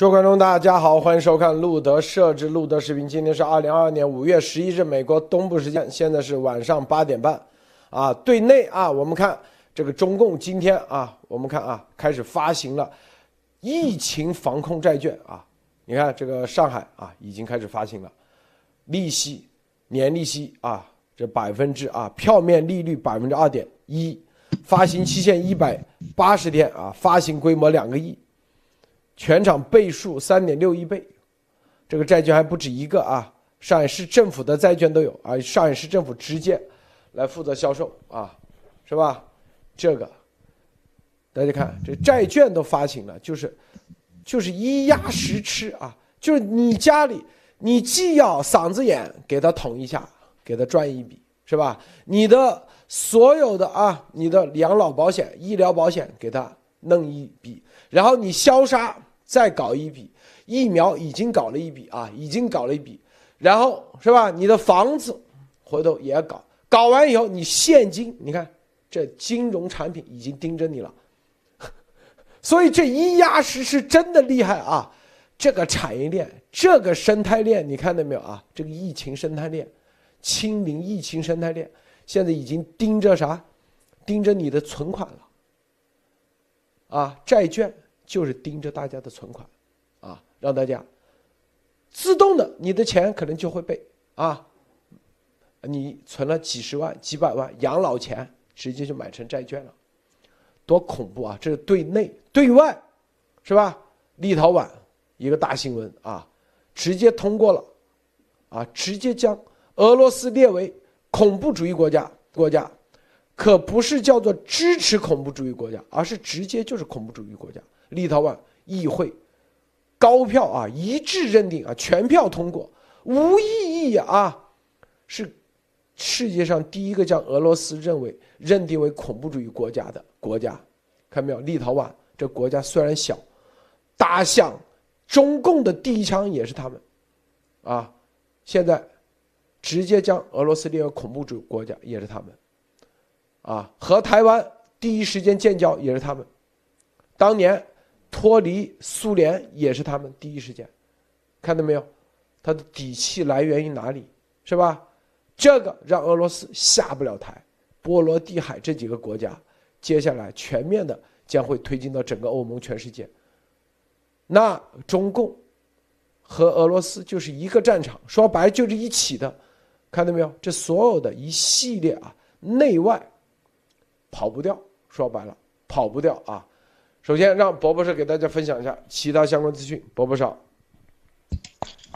诸位观众，大家好，欢迎收看路德设置路德视频。今天是二零二二年五月十一日，美国东部时间，现在是晚上八点半。啊，对内啊，我们看这个中共今天啊，我们看啊，开始发行了疫情防控债券啊。你看这个上海啊，已经开始发行了，利息年利息啊，这百分之啊，票面利率百分之二点一，发行期限一百八十天啊，发行规模两个亿。全场倍数三点六亿倍，这个债券还不止一个啊！上海市政府的债券都有啊，上海市政府直接来负责销售啊，是吧？这个大家看，这债券都发行了，就是就是一压十吃啊！就是你家里，你既要嗓子眼给他捅一下，给他赚一笔，是吧？你的所有的啊，你的养老保险、医疗保险给他弄一笔，然后你消杀。再搞一笔疫苗，已经搞了一笔啊，已经搞了一笔，然后是吧？你的房子回头也要搞，搞完以后你现金，你看这金融产品已经盯着你了，所以这一压实是真的厉害啊！这个产业链，这个生态链，你看到没有啊？这个疫情生态链，清零疫情生态链，现在已经盯着啥？盯着你的存款了，啊，债券。就是盯着大家的存款，啊，让大家自动的，你的钱可能就会被啊，你存了几十万、几百万养老钱，直接就买成债券了，多恐怖啊！这是对内，对外，是吧？立陶宛一个大新闻啊，直接通过了，啊，直接将俄罗斯列为恐怖主义国家，国家可不是叫做支持恐怖主义国家，而是直接就是恐怖主义国家。立陶宛议会高票啊，一致认定啊，全票通过，无异议啊，是世界上第一个将俄罗斯认为认定为恐怖主义国家的国家。看到没有？立陶宛这国家虽然小，打响中共的第一枪也是他们啊。现在直接将俄罗斯列为恐怖主义国家也是他们啊。和台湾第一时间建交也是他们，当年。脱离苏联也是他们第一时间，看到没有？他的底气来源于哪里？是吧？这个让俄罗斯下不了台。波罗的海这几个国家，接下来全面的将会推进到整个欧盟、全世界。那中共和俄罗斯就是一个战场，说白就是一起的，看到没有？这所有的一系列啊，内外跑不掉，说白了跑不掉啊。首先，让薄博士给大家分享一下其他相关资讯。薄博士，好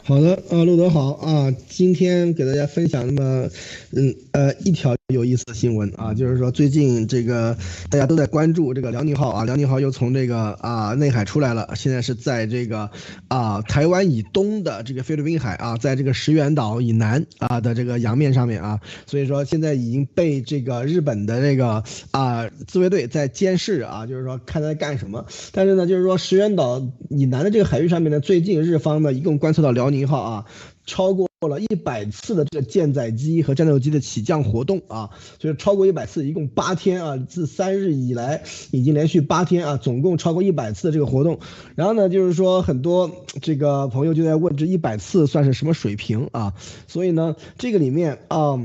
好的啊，陆德好啊，今天给大家分享那么，嗯呃一条。有意思的新闻啊，就是说最近这个大家都在关注这个辽宁号啊，辽宁号又从这个啊内海出来了，现在是在这个啊台湾以东的这个菲律宾海啊，在这个石垣岛以南啊的这个洋面上面啊，所以说现在已经被这个日本的这个啊自卫队在监视啊，就是说看他在干什么。但是呢，就是说石垣岛以南的这个海域上面呢，最近日方呢一共观测到辽宁号啊。超过了一百次的这个舰载机和战斗机的起降活动啊，就是超过一百次，一共八天啊，自三日以来已经连续八天啊，总共超过一百次的这个活动。然后呢，就是说很多这个朋友就在问，这一百次算是什么水平啊？所以呢，这个里面啊，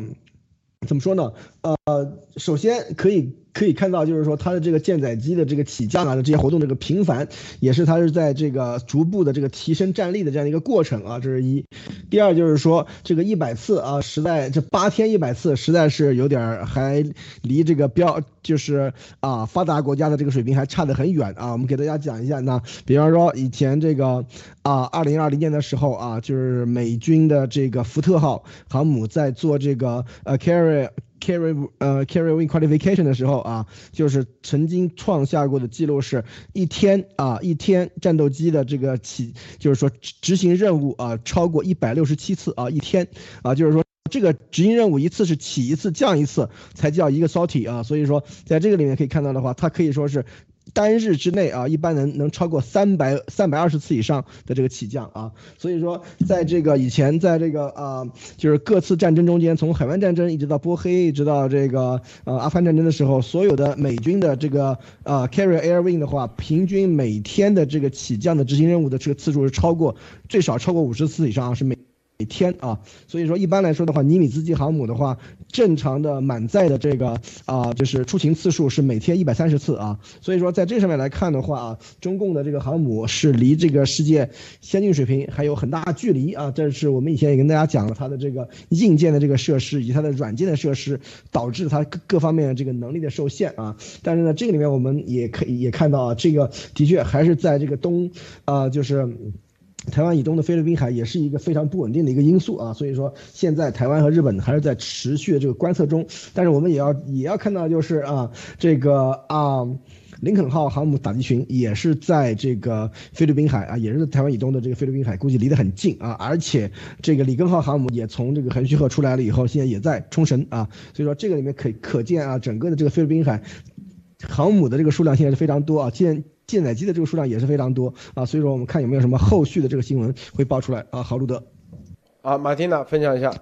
怎么说呢？呃，首先可以。可以看到，就是说它的这个舰载机的这个起降啊的这些活动这个频繁，也是它是在这个逐步的这个提升战力的这样一个过程啊，这是一。第二就是说这个一百次啊，实在这八天一百次，实在是有点儿还离这个标就是啊发达国家的这个水平还差得很远啊。我们给大家讲一下，那比方说以前这个啊二零二零年的时候啊，就是美军的这个福特号航母在做这个呃 carry。Carry 呃 Carry win Qualification 的时候啊，就是曾经创下过的记录是一天啊一天战斗机的这个起，就是说执行任务啊超过一百六十七次啊一天啊，就是说这个执行任务一次是起一次降一次才叫一个 salty 啊，所以说在这个里面可以看到的话，它可以说是单日之内啊，一般能能超过三百三百二十次以上的这个起降啊，所以说在这个以前，在这个啊，就是各次战争中间，从海湾战争一直到波黑，一直到这个呃阿富汗战争的时候，所有的美军的这个呃 carrier air wing 的话，平均每天的这个起降的执行任务的这个次数是超过最少超过五十次以上，是每。每天啊，所以说一般来说的话，尼米兹级航母的话，正常的满载的这个啊，就是出勤次数是每天一百三十次啊。所以说在这上面来看的话啊，中共的这个航母是离这个世界先进水平还有很大距离啊。这是我们以前也跟大家讲了，它的这个硬件的这个设施以及它的软件的设施，导致它各各方面的这个能力的受限啊。但是呢，这个里面我们也可以也看到啊，这个的确还是在这个东啊，就是。台湾以东的菲律宾海也是一个非常不稳定的一个因素啊，所以说现在台湾和日本还是在持续的这个观测中，但是我们也要也要看到就是啊，这个啊，林肯号航母打击群也是在这个菲律宾海啊，也是台湾以东的这个菲律宾海，估计离得很近啊，而且这个里根号航母也从这个横须贺出来了以后，现在也在冲绳啊，所以说这个里面可可见啊，整个的这个菲律宾海航母的这个数量现在是非常多啊，现舰载机的这个数量也是非常多啊，所以说我们看有没有什么后续的这个新闻会爆出来啊。好，路德，啊，马蒂娜分享一下。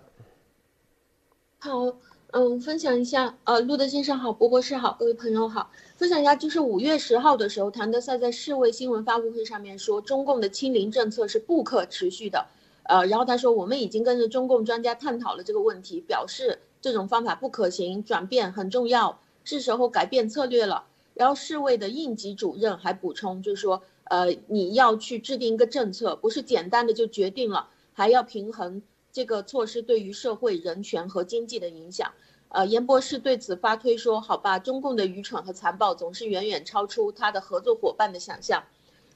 好，嗯，分享一下，呃，路德先生好，博博士好，各位朋友好，分享一下，就是五月十号的时候，谭德赛在世卫新闻发布会上面说，中共的清零政策是不可持续的，呃，然后他说，我们已经跟着中共专家探讨了这个问题，表示这种方法不可行，转变很重要，是时候改变策略了。然后世卫的应急主任还补充，就是说，呃，你要去制定一个政策，不是简单的就决定了，还要平衡这个措施对于社会人权和经济的影响。呃，严博士对此发推说，好吧，中共的愚蠢和残暴总是远远超出他的合作伙伴的想象。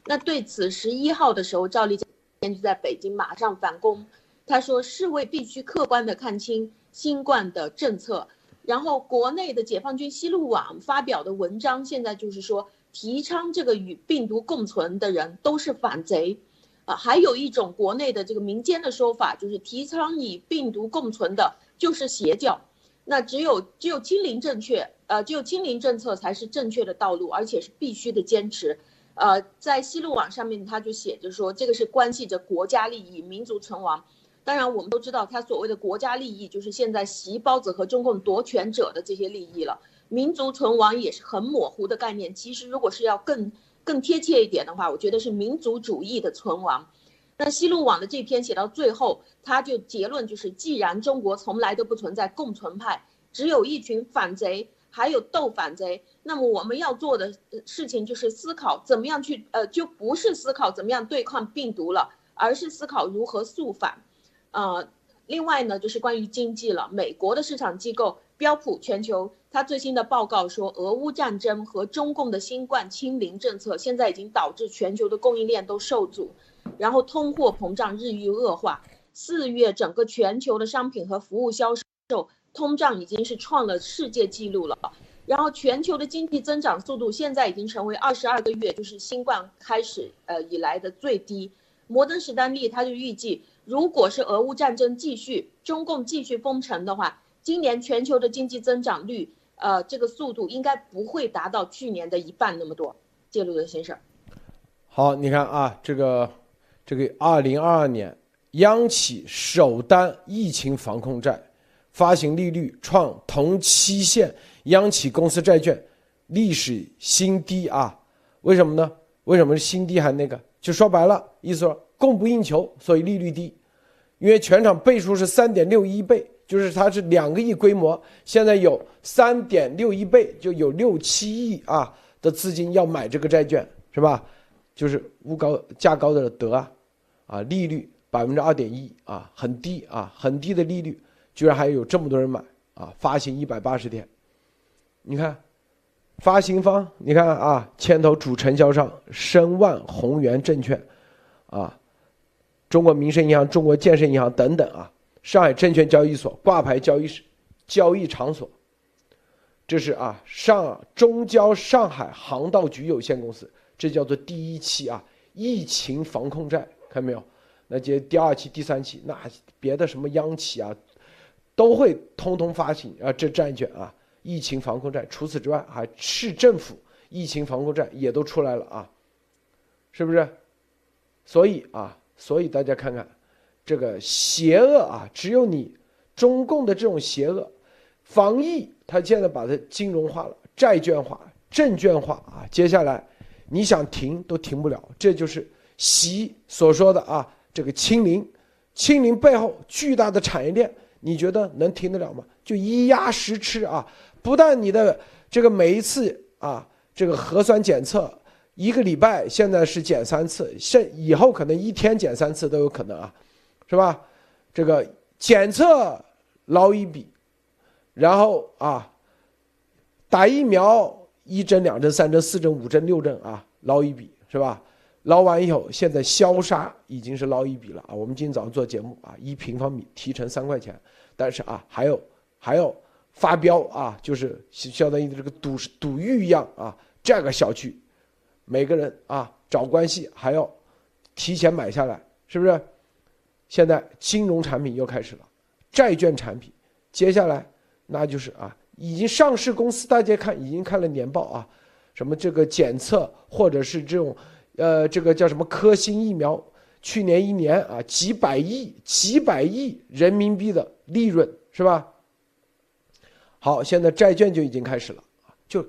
那对此，十一号的时候，赵立坚就在北京马上反攻，他说，世卫必须客观地看清新冠的政策。然后，国内的解放军西路网发表的文章，现在就是说，提倡这个与病毒共存的人都是反贼，啊，还有一种国内的这个民间的说法，就是提倡与病毒共存的就是邪教。那只有只有清零正确，呃，只有清零政策才是正确的道路，而且是必须的坚持。呃，在西路网上面，他就写着说，这个是关系着国家利益、民族存亡。当然，我们都知道他所谓的国家利益，就是现在习包子和中共夺权者的这些利益了。民族存亡也是很模糊的概念。其实，如果是要更更贴切一点的话，我觉得是民族主义的存亡。那西路网的这篇写到最后，他就结论就是：既然中国从来都不存在共存派，只有一群反贼，还有斗反贼，那么我们要做的事情就是思考怎么样去呃，就不是思考怎么样对抗病毒了，而是思考如何肃反。呃，另外呢，就是关于经济了。美国的市场机构标普全球，它最新的报告说，俄乌战争和中共的新冠清零政策，现在已经导致全球的供应链都受阻，然后通货膨胀日益恶化。四月整个全球的商品和服务销售通胀已经是创了世界纪录了。然后全球的经济增长速度现在已经成为二十二个月，就是新冠开始呃以来的最低。摩根士丹利他就预计。如果是俄乌战争继续，中共继续封城的话，今年全球的经济增长率，呃，这个速度应该不会达到去年的一半那么多。介入的先生，好，你看啊，这个，这个二零二二年央企首单疫情防控债发行利率创同期限央企公司债券历史新低啊？为什么呢？为什么是新低还那个？就说白了，意思说。供不应求，所以利率低，因为全场倍数是三点六一倍，就是它是两个亿规模，现在有三点六一倍，就有六七亿啊的资金要买这个债券，是吧？就是物高价高的得啊，啊，利率百分之二点一啊，很低啊，很低的利率，居然还有这么多人买啊！发行一百八十天，你看，发行方你看啊，牵头主承销商申万宏源证券，啊。中国民生银行、中国建设银行等等啊，上海证券交易所挂牌交易、交易场所，这是啊上中交上海航道局有限公司，这叫做第一期啊疫情防控债，看到没有？那接第二期、第三期，那别的什么央企啊，都会通通发行啊这债券啊疫情防控债。除此之外，还市政府疫情防控债也都出来了啊，是不是？所以啊，所以大家看看，这个邪恶啊，只有你中共的这种邪恶，防疫它现在把它金融化了、债券化、证券化啊，接下来你想停都停不了，这就是习所说的啊，这个清零，清零背后巨大的产业链，你觉得能停得了吗？就一压十吃啊，不但你的这个每一次啊。这个核酸检测一个礼拜现在是检三次，现以后可能一天检三次都有可能啊，是吧？这个检测捞一笔，然后啊，打疫苗一针两针三针四针五针六针啊，捞一笔是吧？捞完以后，现在消杀已经是捞一笔了啊。我们今天早上做节目啊，一平方米提成三块钱，但是啊，还有还有。发飙啊，就是相当于这个赌赌玉一样啊，这个小区，每个人啊找关系还要提前买下来，是不是？现在金融产品又开始了，债券产品，接下来那就是啊，已经上市公司大家看已经看了年报啊，什么这个检测或者是这种，呃，这个叫什么科兴疫苗，去年一年啊几百亿几百亿人民币的利润是吧？好，现在债券就已经开始了就，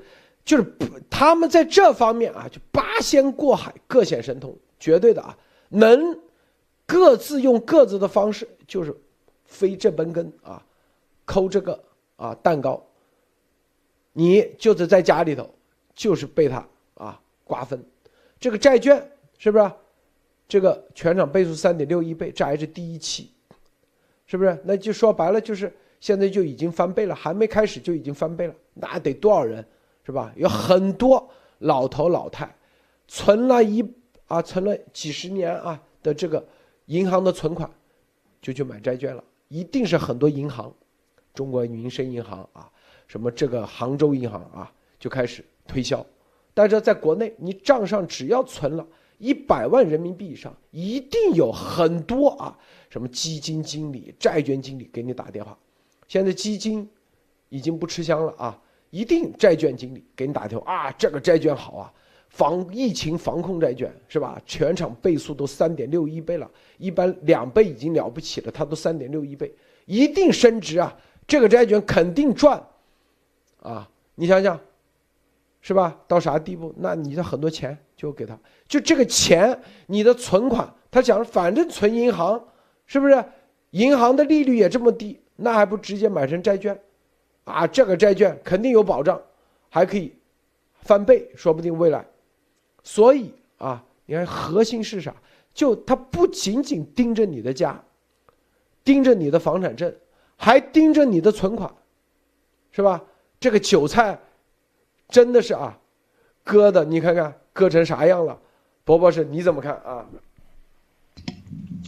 就是，他们在这方面啊，就八仙过海，各显神通，绝对的啊，能各自用各自的方式，就是飞这本根啊，抠这个啊蛋糕，你就是在家里头，就是被他啊瓜分，这个债券是不是？这个全场倍数三点六一倍，这还是第一期，是不是？那就说白了就是。现在就已经翻倍了，还没开始就已经翻倍了，那得多少人，是吧？有很多老头老太，存了一啊，存了几十年啊的这个银行的存款，就去买债券了。一定是很多银行，中国民生银行啊，什么这个杭州银行啊，就开始推销。但是在国内，你账上只要存了一百万人民币以上，一定有很多啊，什么基金经理、债券经理给你打电话。现在基金已经不吃香了啊！一定债券经理给你打电话啊，这个债券好啊，防疫情防控债券是吧？全场倍数都三点六一倍了，一般两倍已经了不起了，它都三点六一倍，一定升值啊！这个债券肯定赚啊！你想想，是吧？到啥地步？那你的很多钱就给他，就这个钱，你的存款，他讲反正存银行，是不是？银行的利率也这么低。那还不直接买成债券，啊，这个债券肯定有保障，还可以翻倍，说不定未来。所以啊，你看核心是啥？就它不仅仅盯着你的家，盯着你的房产证，还盯着你的存款，是吧？这个韭菜真的是啊，割的，你看看割成啥样了？伯伯是你怎么看啊？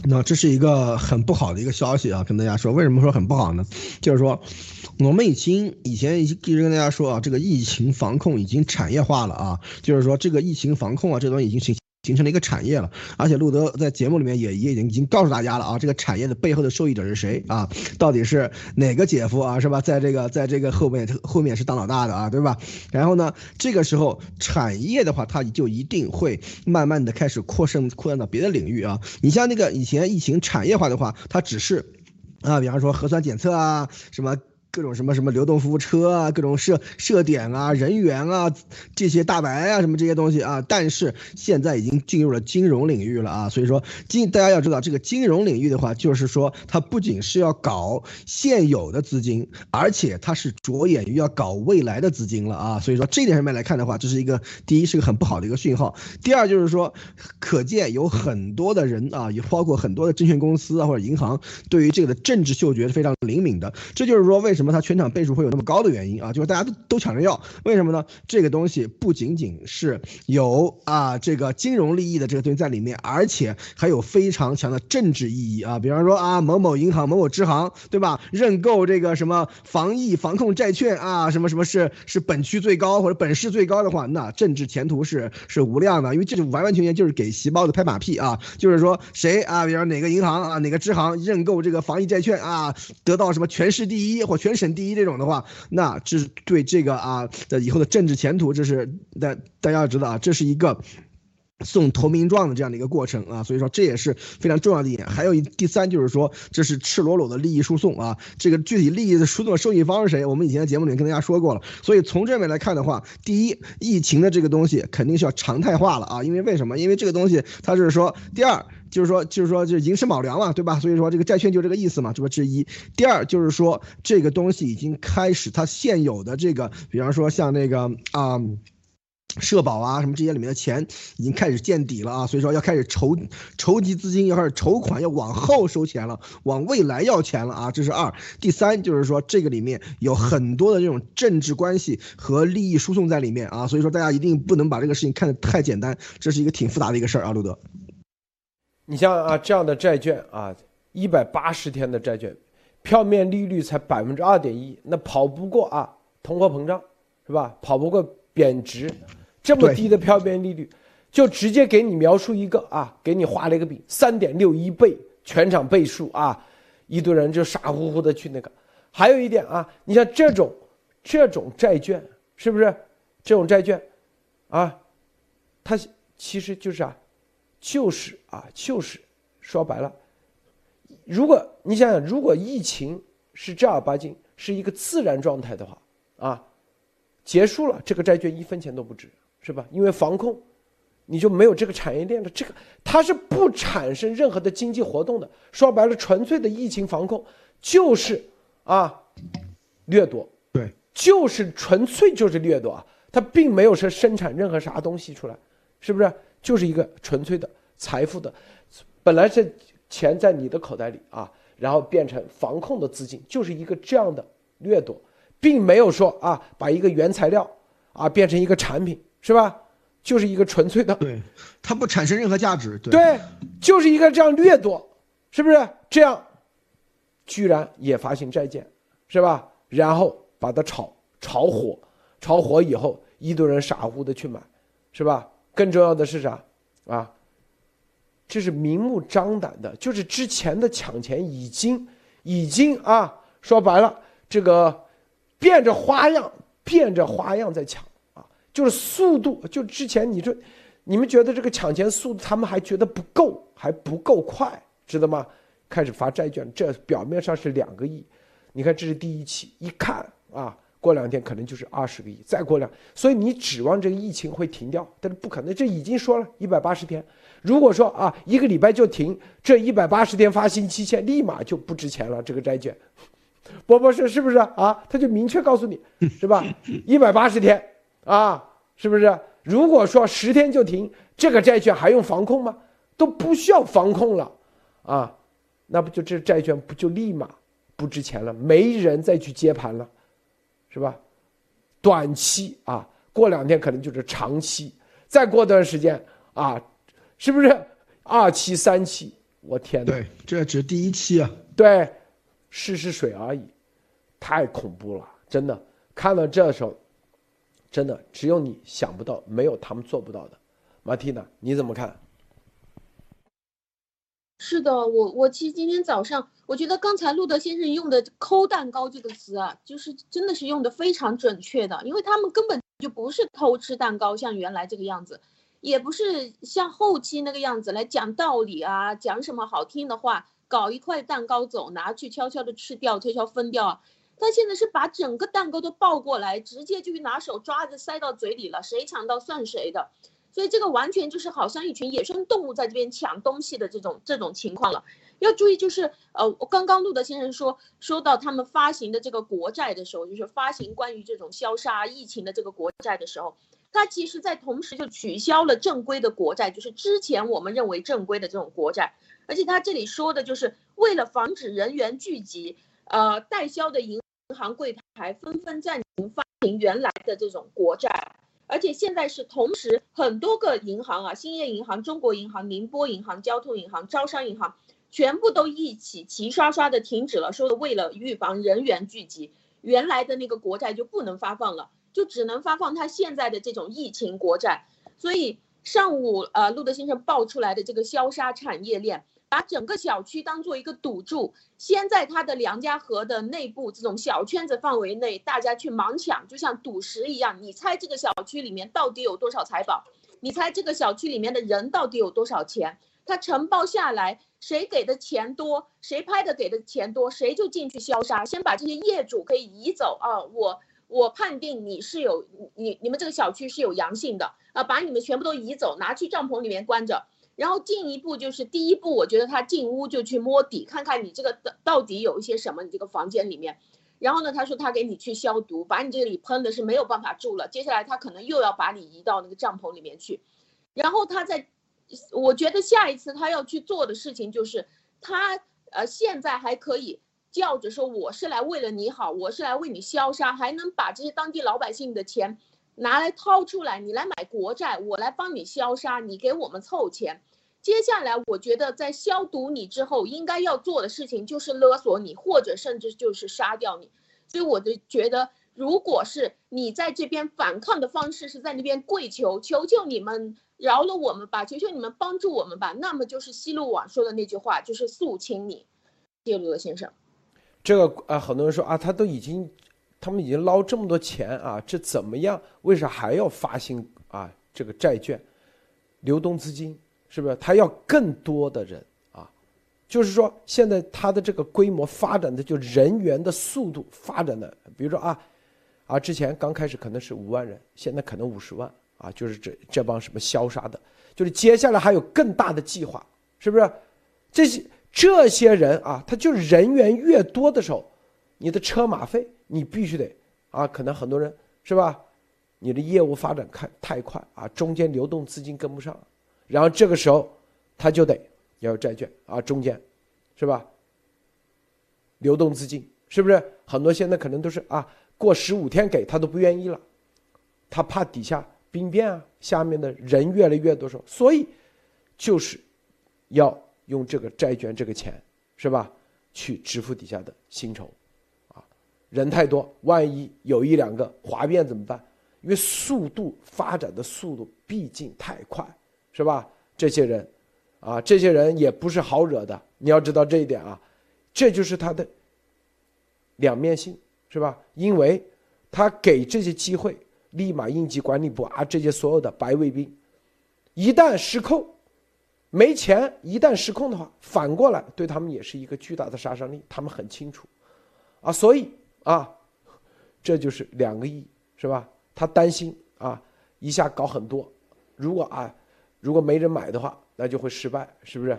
那这是一个很不好的一个消息啊，跟大家说，为什么说很不好呢？就是说，我们已经以前一直跟大家说啊，这个疫情防控已经产业化了啊，就是说这个疫情防控啊，这东西已经形。形成了一个产业了，而且路德在节目里面也也已经已经告诉大家了啊，这个产业的背后的受益者是谁啊？到底是哪个姐夫啊？是吧？在这个在这个后面后面是当老大的啊，对吧？然后呢，这个时候产业的话，它就一定会慢慢的开始扩盛扩散到别的领域啊。你像那个以前疫情产业化的话，它只是啊，比方说核酸检测啊，什么。各种什么什么流动服务车啊，各种设设点啊，人员啊，这些大白啊，什么这些东西啊，但是现在已经进入了金融领域了啊，所以说金大家要知道，这个金融领域的话，就是说它不仅是要搞现有的资金，而且它是着眼于要搞未来的资金了啊，所以说这点上面来看的话，这是一个第一是个很不好的一个讯号，第二就是说，可见有很多的人啊，也包括很多的证券公司啊或者银行，对于这个的政治嗅觉是非常灵敏的，这就是说为什么。什么？它全场倍数会有那么高的原因啊？就是大家都都抢着要，为什么呢？这个东西不仅仅是有啊这个金融利益的这个东西在里面，而且还有非常强的政治意义啊。比方说啊，某某银行、某某支行，对吧？认购这个什么防疫防控债券啊，什么什么是是本区最高或者本市最高的话，那政治前途是是无量的，因为这就完完全全就是给习包子拍马屁啊。就是说谁啊，比方哪个银行啊，哪个支行认购这个防疫债券啊，得到什么全市第一或全。全省第一这种的话，那这是对这个啊的以后的政治前途，这是大大家要知道啊，这是一个。送投名状的这样的一个过程啊，所以说这也是非常重要的一点。还有一第三就是说，这是赤裸裸的利益输送啊。这个具体利益的输送受益方是谁？我们以前的节目里面跟大家说过了。所以从这面来看的话，第一，疫情的这个东西肯定是要常态化了啊。因为为什么？因为这个东西它就是说，第二就是说就是说就寅申卯粮了，对吧？所以说这个债券就这个意思嘛，这不之一。第二就是说这个东西已经开始它现有的这个，比方说像那个啊。社保啊，什么这些里面的钱已经开始见底了啊，所以说要开始筹筹集资金，要开始筹款，要往后收钱了，往未来要钱了啊，这是二。第三就是说这个里面有很多的这种政治关系和利益输送在里面啊，所以说大家一定不能把这个事情看得太简单，这是一个挺复杂的一个事儿啊，路德。你像啊这样的债券啊，一百八十天的债券，票面利率才百分之二点一，那跑不过啊通货膨胀，是吧？跑不过贬值。这么低的票面利率，就直接给你描述一个啊，给你画了一个饼，三点六一倍，全场倍数啊，一堆人就傻乎乎的去那个。还有一点啊，你像这种这种债券，是不是这种债券啊？它其实就是啊，就是啊，就是说白了，如果你想想，如果疫情是正儿八经是一个自然状态的话啊，结束了，这个债券一分钱都不值。是吧？因为防控，你就没有这个产业链了这个，它是不产生任何的经济活动的。说白了，纯粹的疫情防控就是啊掠夺，对，就是纯粹就是掠夺啊，它并没有说生产任何啥东西出来，是不是？就是一个纯粹的财富的，本来是钱在你的口袋里啊，然后变成防控的资金，就是一个这样的掠夺，并没有说啊把一个原材料啊变成一个产品。是吧？就是一个纯粹的，对，它不产生任何价值，对，就是一个这样掠夺，是不是？这样，居然也发行债券，是吧？然后把它炒炒火，炒火以后，一堆人傻乎乎的去买，是吧？更重要的是啥？啊，这是明目张胆的，就是之前的抢钱已经已经啊，说白了，这个变着花样，变着花样在抢啊。就是速度，就之前你说，你们觉得这个抢钱速度，他们还觉得不够，还不够快，知道吗？开始发债券，这表面上是两个亿，你看这是第一期，一看啊，过两天可能就是二十个亿，再过两，所以你指望这个疫情会停掉，但是不可能，这已经说了一百八十天，如果说啊一个礼拜就停，这一百八十天发行期限立马就不值钱了，这个债券，波波是是不是啊？他就明确告诉你，是吧？一百八十天。啊，是不是？如果说十天就停，这个债券还用防控吗？都不需要防控了，啊，那不就这债券不就立马不值钱了？没人再去接盘了，是吧？短期啊，过两天可能就是长期，再过段时间啊，是不是二期、三期？我天哪！对，这只是第一期啊。对，试试水而已，太恐怖了，真的。看到这时候。真的只有你想不到，没有他们做不到的。马蒂娜，你怎么看？是的，我我其实今天早上，我觉得刚才路德先生用的“抠蛋糕”这个词啊，就是真的是用的非常准确的，因为他们根本就不是偷吃蛋糕，像原来这个样子，也不是像后期那个样子来讲道理啊，讲什么好听的话，搞一块蛋糕走，拿去悄悄的吃掉，悄悄分掉。他现在是把整个蛋糕都抱过来，直接就拿手抓着塞到嘴里了，谁抢到算谁的，所以这个完全就是好像一群野生动物在这边抢东西的这种这种情况了。要注意，就是呃，我刚刚陆德先生说说到他们发行的这个国债的时候，就是发行关于这种消杀疫情的这个国债的时候，他其实在同时就取消了正规的国债，就是之前我们认为正规的这种国债，而且他这里说的就是为了防止人员聚集，呃，代销的。银行柜台纷纷暂停发行原来的这种国债，而且现在是同时很多个银行啊，兴业银行、中国银行、宁波银行、交通银行、招商银行，全部都一起齐刷刷的停止了，说为了预防人员聚集，原来的那个国债就不能发放了，就只能发放他现在的这种疫情国债。所以上午呃，路德先生爆出来的这个消杀产业链，把整个小区当做一个赌注，先在他的梁家河的内部这种小圈子范围内，大家去盲抢，就像赌石一样。你猜这个小区里面到底有多少财宝？你猜这个小区里面的人到底有多少钱？他承包下来，谁给的钱多，谁拍的给的钱多，谁就进去消杀，先把这些业主可以移走啊！我我判定你是有你你们这个小区是有阳性的啊，把你们全部都移走，拿去帐篷里面关着。然后进一步就是第一步，我觉得他进屋就去摸底，看看你这个到到底有一些什么，你这个房间里面。然后呢，他说他给你去消毒，把你这里喷的是没有办法住了。接下来他可能又要把你移到那个帐篷里面去，然后他在。我觉得下一次他要去做的事情就是，他呃现在还可以叫着说我是来为了你好，我是来为你消杀，还能把这些当地老百姓的钱拿来掏出来，你来买国债，我来帮你消杀，你给我们凑钱。接下来我觉得在消毒你之后，应该要做的事情就是勒索你，或者甚至就是杀掉你。所以我就觉得，如果是你在这边反抗的方式是在那边跪求，求求你们。饶了我们吧，求求你们帮助我们吧。那么就是西路网说的那句话，就是肃清你，谢鲁德先生。这个啊，很多人说啊，他都已经，他们已经捞这么多钱啊，这怎么样？为啥还要发行啊？这个债券，流动资金是不是？他要更多的人啊，就是说现在他的这个规模发展的就人员的速度发展的，比如说啊，啊之前刚开始可能是五万人，现在可能五十万。啊，就是这这帮什么消杀的，就是接下来还有更大的计划，是不是？这些这些人啊，他就是人员越多的时候，你的车马费你必须得啊，可能很多人是吧？你的业务发展开太快啊，中间流动资金跟不上，然后这个时候他就得要有债券啊，中间是吧？流动资金是不是很多现在可能都是啊，过十五天给他都不愿意了，他怕底下。兵变啊，下面的人越来越多，时候，所以就是要用这个债券这个钱，是吧？去支付底下的薪酬，啊，人太多，万一有一两个哗变怎么办？因为速度发展的速度毕竟太快，是吧？这些人，啊，这些人也不是好惹的，你要知道这一点啊，这就是他的两面性，是吧？因为他给这些机会。立马应急管理部啊，这些所有的白卫兵，一旦失控，没钱，一旦失控的话，反过来对他们也是一个巨大的杀伤力。他们很清楚，啊，所以啊，这就是两个亿，是吧？他担心啊，一下搞很多，如果啊，如果没人买的话，那就会失败，是不是？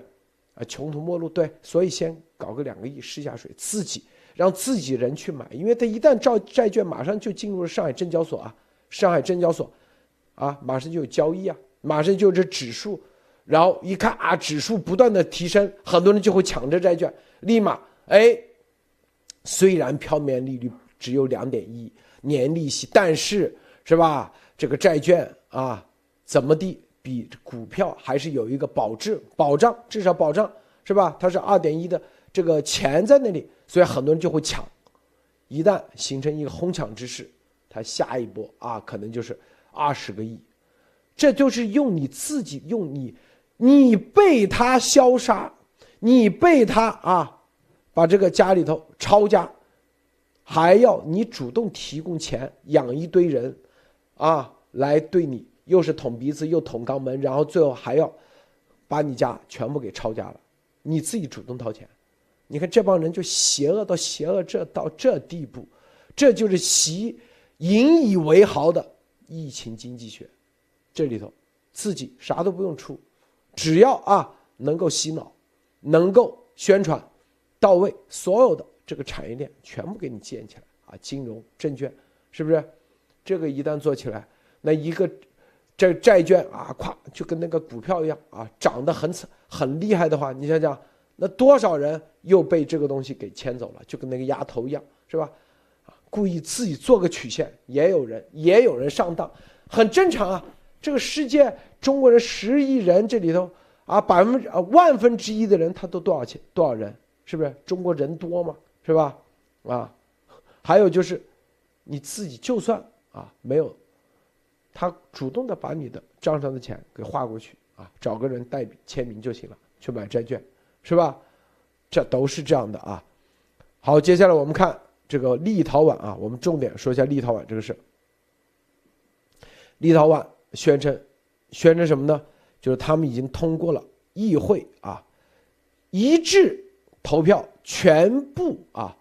啊，穷途末路，对，所以先搞个两个亿试下水，自己让自己人去买，因为他一旦照债券，马上就进入了上海证交所啊。上海证交所，啊，马上就有交易啊，马上就这指数，然后一看啊，指数不断的提升，很多人就会抢着债券，立马哎，虽然票面利率只有两点一年利息，但是是吧？这个债券啊，怎么地比股票还是有一个保质保障，至少保障是吧？它是二点一的这个钱在那里，所以很多人就会抢，一旦形成一个哄抢之势。他下一波啊，可能就是二十个亿，这就是用你自己用你，你被他消杀，你被他啊，把这个家里头抄家，还要你主动提供钱养一堆人，啊，来对你又是捅鼻子又捅肛门，然后最后还要把你家全部给抄家了，你自己主动掏钱，你看这帮人就邪恶到邪恶这到这地步，这就是习。引以为豪的疫情经济学，这里头自己啥都不用出，只要啊能够洗脑，能够宣传到位，所有的这个产业链全部给你建起来啊，金融、证券，是不是？这个一旦做起来，那一个这债券啊，咵就跟那个股票一样啊，涨得很惨很厉害的话，你想想，那多少人又被这个东西给牵走了，就跟那个鸭头一样，是吧？故意自己做个曲线，也有人也有人上当，很正常啊。这个世界中国人十亿人，这里头啊百分之啊万分之一的人，他都多少钱多少人？是不是中国人多嘛？是吧？啊，还有就是，你自己就算啊没有，他主动的把你的账上的钱给划过去啊，找个人代笔签名就行了，去买债券，是吧？这都是这样的啊。好，接下来我们看这个立陶宛啊，我们重点说一下立陶宛这个事。立陶宛宣称，宣称什么呢？就是他们已经通过了议会啊，一致投票，全部啊，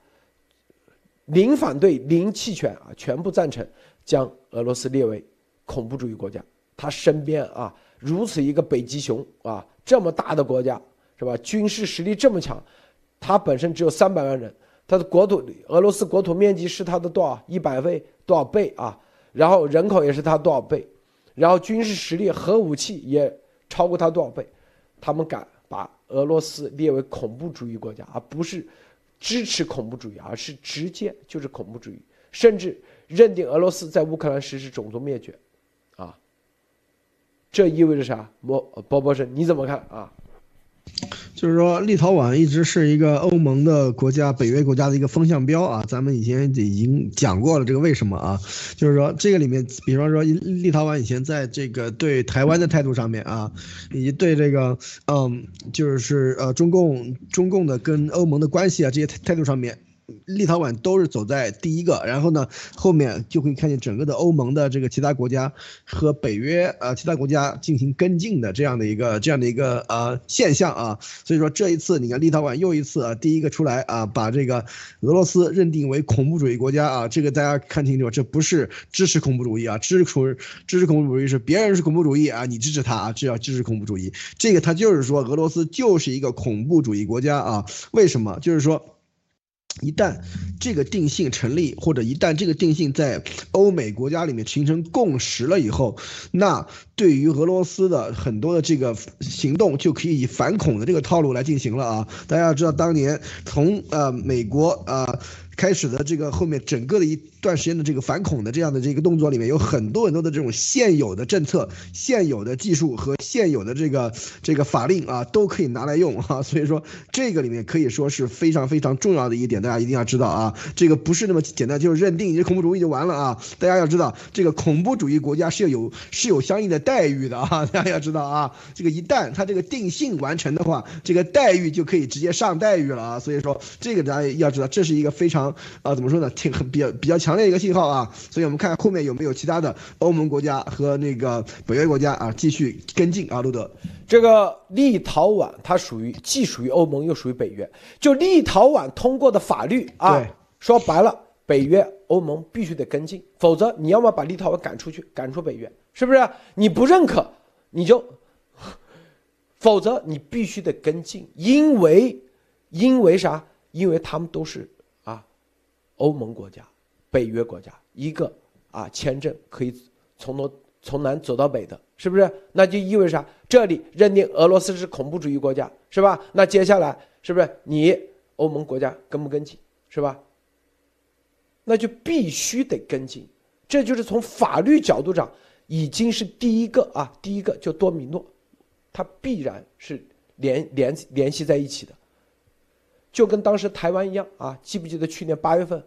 零反对，零弃权啊，全部赞成将俄罗斯列为恐怖主义国家。他身边啊，如此一个北极熊啊，这么大的国家是吧？军事实力这么强，他本身只有三百万人，他的国土，俄罗斯国土面积是他的多少一百倍多少倍啊？然后人口也是他多少倍，然后军事实力、核武器也超过他多少倍？他们敢把俄罗斯列为恐怖主义国家，而不是支持恐怖主义，而是直接就是恐怖主义，甚至认定俄罗斯在乌克兰实施种族灭绝，啊，这意味着啥？波波波生你怎么看啊？就是说，立陶宛一直是一个欧盟的国家、北约国家的一个风向标啊。咱们以前已经讲过了这个为什么啊？就是说，这个里面，比方说，立陶宛以前在这个对台湾的态度上面啊，以及对这个嗯，就是呃中共中共的跟欧盟的关系啊这些态度上面。立陶宛都是走在第一个，然后呢，后面就会看见整个的欧盟的这个其他国家和北约呃其他国家进行跟进的这样的一个这样的一个呃现象啊。所以说这一次你看立陶宛又一次啊第一个出来啊把这个俄罗斯认定为恐怖主义国家啊，这个大家看清楚，这不是支持恐怖主义啊，支持支持恐怖主义是别人是恐怖主义啊，你支持他啊，这叫支持恐怖主义。这个他就是说俄罗斯就是一个恐怖主义国家啊，为什么？就是说。一旦这个定性成立，或者一旦这个定性在欧美国家里面形成共识了以后，那对于俄罗斯的很多的这个行动就可以以反恐的这个套路来进行了啊！大家要知道，当年从呃美国呃。开始的这个后面整个的一段时间的这个反恐的这样的这个动作里面，有很多很多的这种现有的政策、现有的技术和现有的这个这个法令啊，都可以拿来用啊。所以说这个里面可以说是非常非常重要的一点，大家一定要知道啊。这个不是那么简单，就是认定你是恐怖主义就完了啊。大家要知道，这个恐怖主义国家是有是有相应的待遇的啊。大家要知道啊，这个一旦它这个定性完成的话，这个待遇就可以直接上待遇了啊。所以说这个大家要知道，这是一个非常。啊，怎么说呢？挺很比较比较强烈一个信号啊，所以我们看后面有没有其他的欧盟国家和那个北约国家啊继续跟进啊，路德。这个立陶宛它属于既属于欧盟又属于北约，就立陶宛通过的法律啊，说白了，北约欧盟必须得跟进，否则你要么把立陶宛赶出去，赶出北约，是不是？你不认可，你就，否则你必须得跟进，因为因为啥？因为他们都是。欧盟国家、北约国家，一个啊签证可以从东从南走到北的，是不是？那就意味着啥？这里认定俄罗斯是恐怖主义国家，是吧？那接下来是不是你欧盟国家跟不跟进，是吧？那就必须得跟进，这就是从法律角度上已经是第一个啊，第一个就多米诺，它必然是联联联系在一起的。就跟当时台湾一样啊，记不记得去年八月份，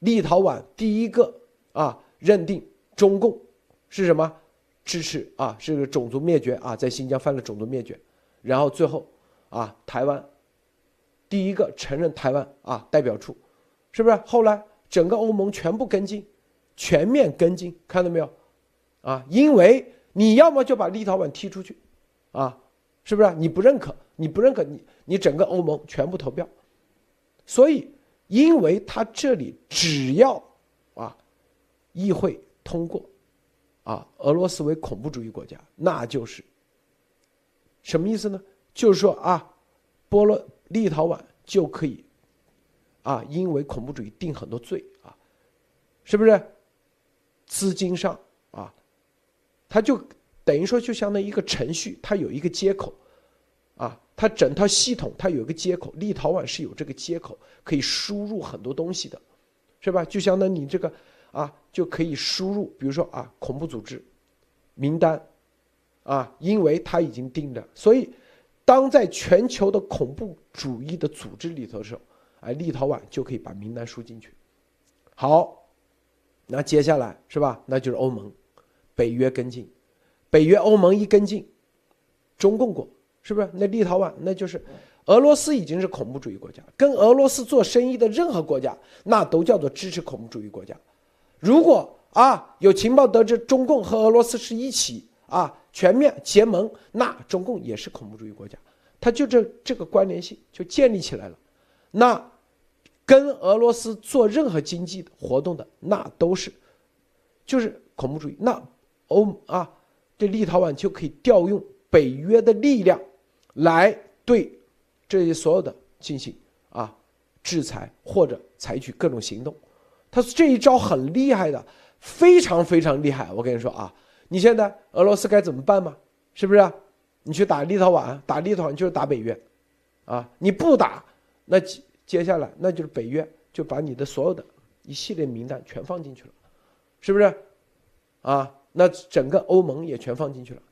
立陶宛第一个啊认定中共是什么支持啊是个种族灭绝啊，在新疆犯了种族灭绝，然后最后啊台湾第一个承认台湾啊代表处，是不是？后来整个欧盟全部跟进，全面跟进，看到没有？啊，因为你要么就把立陶宛踢出去，啊，是不是？你不认可，你不认可，你你整个欧盟全部投票。所以，因为他这里只要啊，议会通过啊，俄罗斯为恐怖主义国家，那就是什么意思呢？就是说啊，波罗立陶宛就可以啊，因为恐怖主义定很多罪啊，是不是？资金上啊，他就等于说就相当于一个程序，它有一个接口啊。它整套系统它有一个接口，立陶宛是有这个接口可以输入很多东西的，是吧？就相当于你这个啊就可以输入，比如说啊恐怖组织名单啊，因为它已经定了，所以当在全球的恐怖主义的组织里头的时候，哎，立陶宛就可以把名单输进去。好，那接下来是吧？那就是欧盟、北约跟进，北约、欧盟一跟进，中共国。是不是？那立陶宛那就是俄罗斯已经是恐怖主义国家，跟俄罗斯做生意的任何国家，那都叫做支持恐怖主义国家。如果啊有情报得知中共和俄罗斯是一起啊全面结盟，那中共也是恐怖主义国家，它就这这个关联性就建立起来了。那跟俄罗斯做任何经济活动的，那都是就是恐怖主义。那欧啊，这立陶宛就可以调用北约的力量来对。这些所有的进行啊制裁或者采取各种行动，他这一招很厉害的，非常非常厉害。我跟你说啊，你现在俄罗斯该怎么办吗？是不是？你去打立陶宛，打立陶宛就是打北约，啊，你不打，那接接下来那就是北约就把你的所有的一系列名单全放进去了，是不是？啊，那整个欧盟也全放进去了，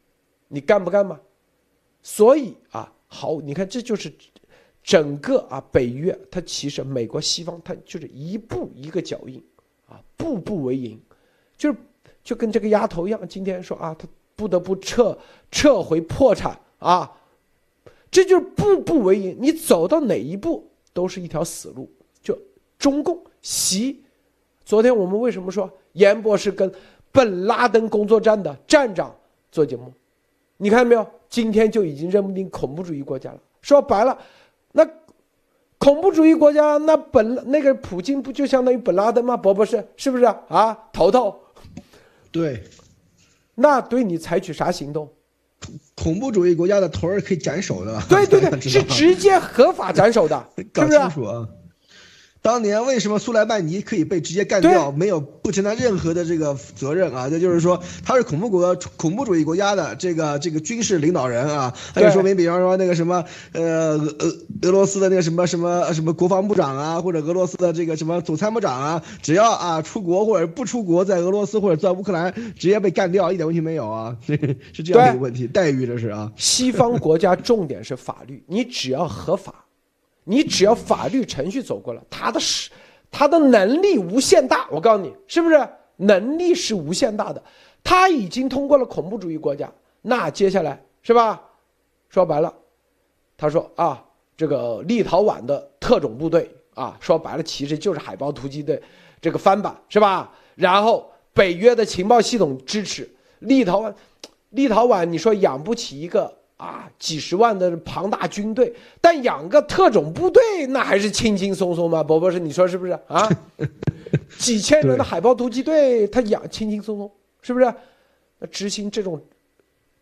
你干不干嘛？所以啊，好，你看这就是。整个啊，北约它其实美国西方它就是一步一个脚印，啊，步步为营，就是就跟这个丫头一样，今天说啊，他不得不撤撤回破产啊，这就是步步为营，你走到哪一步都是一条死路。就中共习，昨天我们为什么说严博士跟本拉登工作站的站长做节目？你看到没有？今天就已经认定恐怖主义国家了。说白了。那恐怖主义国家，那本那个普京不就相当于本拉登吗？不不是，是不是啊？头头，对，那对你采取啥行动？恐怖主义国家的头儿可以斩首的。对对对，是直接合法斩首的，是不是？当年为什么苏莱曼尼可以被直接干掉，没有不承担任何的这个责任啊？这就是说他是恐怖国、恐怖主义国家的这个这个军事领导人啊。那就说明，比方说那个什么呃俄俄罗斯的那个什么什么什么国防部长啊，或者俄罗斯的这个什么总参谋长啊，只要啊出国或者不出国，在俄罗斯或者在乌克兰直接被干掉，一点问题没有啊？是这样的一个问题，待遇这是啊。西方国家重点是法律，你只要合法。你只要法律程序走过了，他的是，他的能力无限大。我告诉你，是不是能力是无限大的？他已经通过了恐怖主义国家，那接下来是吧？说白了，他说啊，这个立陶宛的特种部队啊，说白了其实就是海豹突击队这个翻版是吧？然后北约的情报系统支持立陶宛，立陶宛你说养不起一个。啊，几十万的庞大军队，但养个特种部队那还是轻轻松松吗？伯伯是你说是不是啊？几千人的海豹突击队，他养轻轻松松，是不是？那执行这种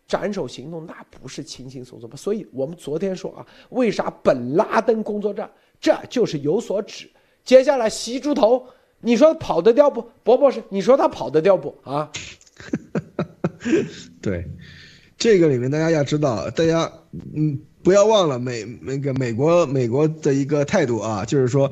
斩首行动，那不是轻轻松松吗？所以我们昨天说啊，为啥本拉登工作站，这就是有所指。接下来袭猪头，你说跑得掉不？伯伯是你说他跑得掉不？啊？对。这个里面大家要知道，大家嗯不要忘了美那个美国美国的一个态度啊，就是说，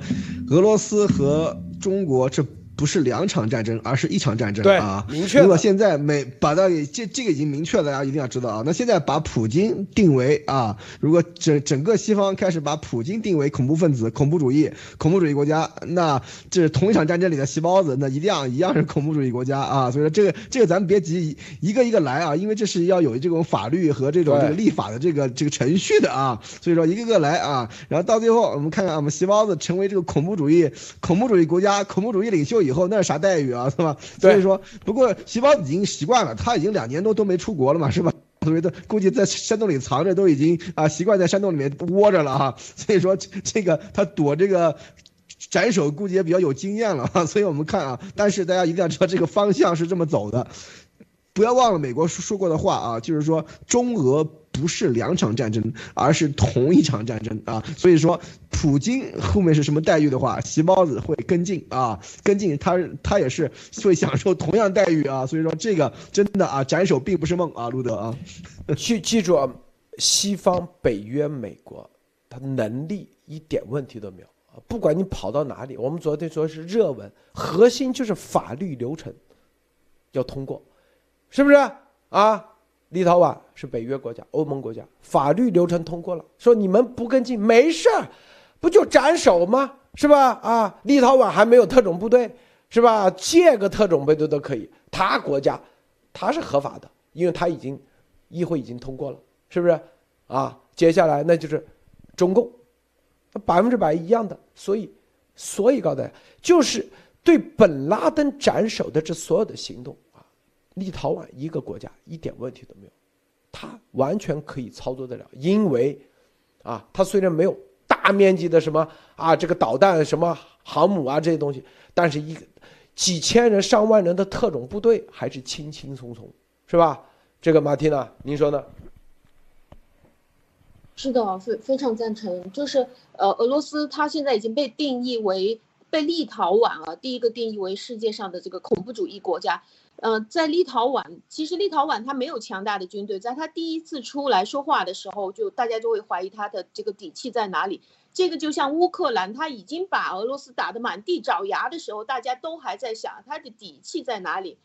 俄罗斯和中国这。不是两场战争，而是一场战争啊！明确。如果现在美把它给这这个已经明确了，大家一定要知道啊。那现在把普京定为啊，如果整整个西方开始把普京定为恐怖分子、恐怖主义、恐怖主义国家，那这是同一场战争里的细胞子，那一样一样是恐怖主义国家啊。所以说这个这个咱们别急，一个一个来啊，因为这是要有这种法律和这种这个立法的这个这个程序的啊。所以说一个个来啊，然后到最后我们看看我们细胞子成为这个恐怖主义恐怖主义国家、恐怖主义领袖。以后那是啥待遇啊，是吧？所以说，不过细胞已经习惯了，他已经两年多都没出国了嘛，是吧？所以他估计在山洞里藏着，都已经啊习惯在山洞里面窝着了哈。所以说，这个他躲这个斩首，估计也比较有经验了哈。所以我们看啊，但是大家一定要知道这个方向是这么走的。不要忘了美国说说过的话啊，就是说中俄不是两场战争，而是同一场战争啊。所以说，普京后面是什么待遇的话，细包子会跟进啊，跟进他他也是会享受同样待遇啊。所以说，这个真的啊，斩首并不是梦啊，路德啊。记记住啊，西方、北约、美国，他能力一点问题都没有啊。不管你跑到哪里，我们昨天说是热文，核心就是法律流程要通过。是不是啊？立陶宛是北约国家、欧盟国家，法律流程通过了，说你们不跟进没事儿，不就斩首吗？是吧？啊，立陶宛还没有特种部队，是吧？借个特种部队都可以，他国家他是合法的，因为他已经议会已经通过了，是不是？啊，接下来那就是中共，百分之百一样的。所以，所以告诉大家，就是对本拉登斩首的这所有的行动，立陶宛一个国家一点问题都没有，它完全可以操作得了，因为啊，它虽然没有大面积的什么啊这个导弹什么航母啊这些东西，但是一几千人上万人的特种部队还是轻轻松松，是吧？这个马蒂娜，您说呢？是的，非非常赞成。就是呃，俄罗斯它现在已经被定义为被立陶宛啊，第一个定义为世界上的这个恐怖主义国家。呃，在立陶宛，其实立陶宛它没有强大的军队，在它第一次出来说话的时候，就大家就会怀疑它的这个底气在哪里。这个就像乌克兰，他已经把俄罗斯打得满地找牙的时候，大家都还在想他的底气在哪里。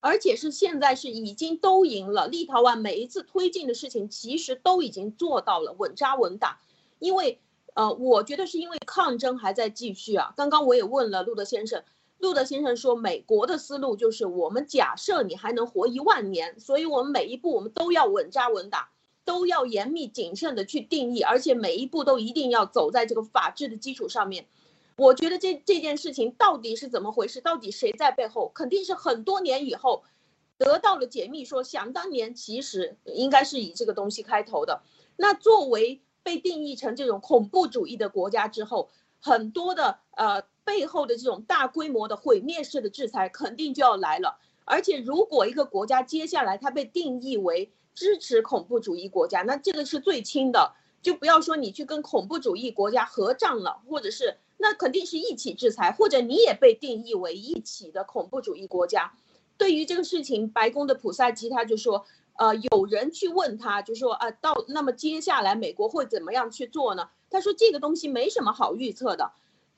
而且是现在是已经都赢了，立陶宛每一次推进的事情其实都已经做到了稳扎稳打，因为呃，我觉得是因为抗争还在继续啊。刚刚我也问了路德先生，路德先生说美国的思路就是我们假设你还能活一万年，所以我们每一步我们都要稳扎稳打，都要严密谨慎的去定义，而且每一步都一定要走在这个法治的基础上面。我觉得这这件事情到底是怎么回事？到底谁在背后？肯定是很多年以后得到了解密，说想当年其实应该是以这个东西开头的。那作为被定义成这种恐怖主义的国家之后，很多的呃背后的这种大规模的毁灭式的制裁肯定就要来了。而且如果一个国家接下来它被定义为支持恐怖主义国家，那这个是最轻的，就不要说你去跟恐怖主义国家合账了，或者是。那肯定是一起制裁，或者你也被定义为一起的恐怖主义国家。对于这个事情，白宫的普萨基他就说，呃，有人去问他，就说啊，到那么接下来美国会怎么样去做呢？他说这个东西没什么好预测的，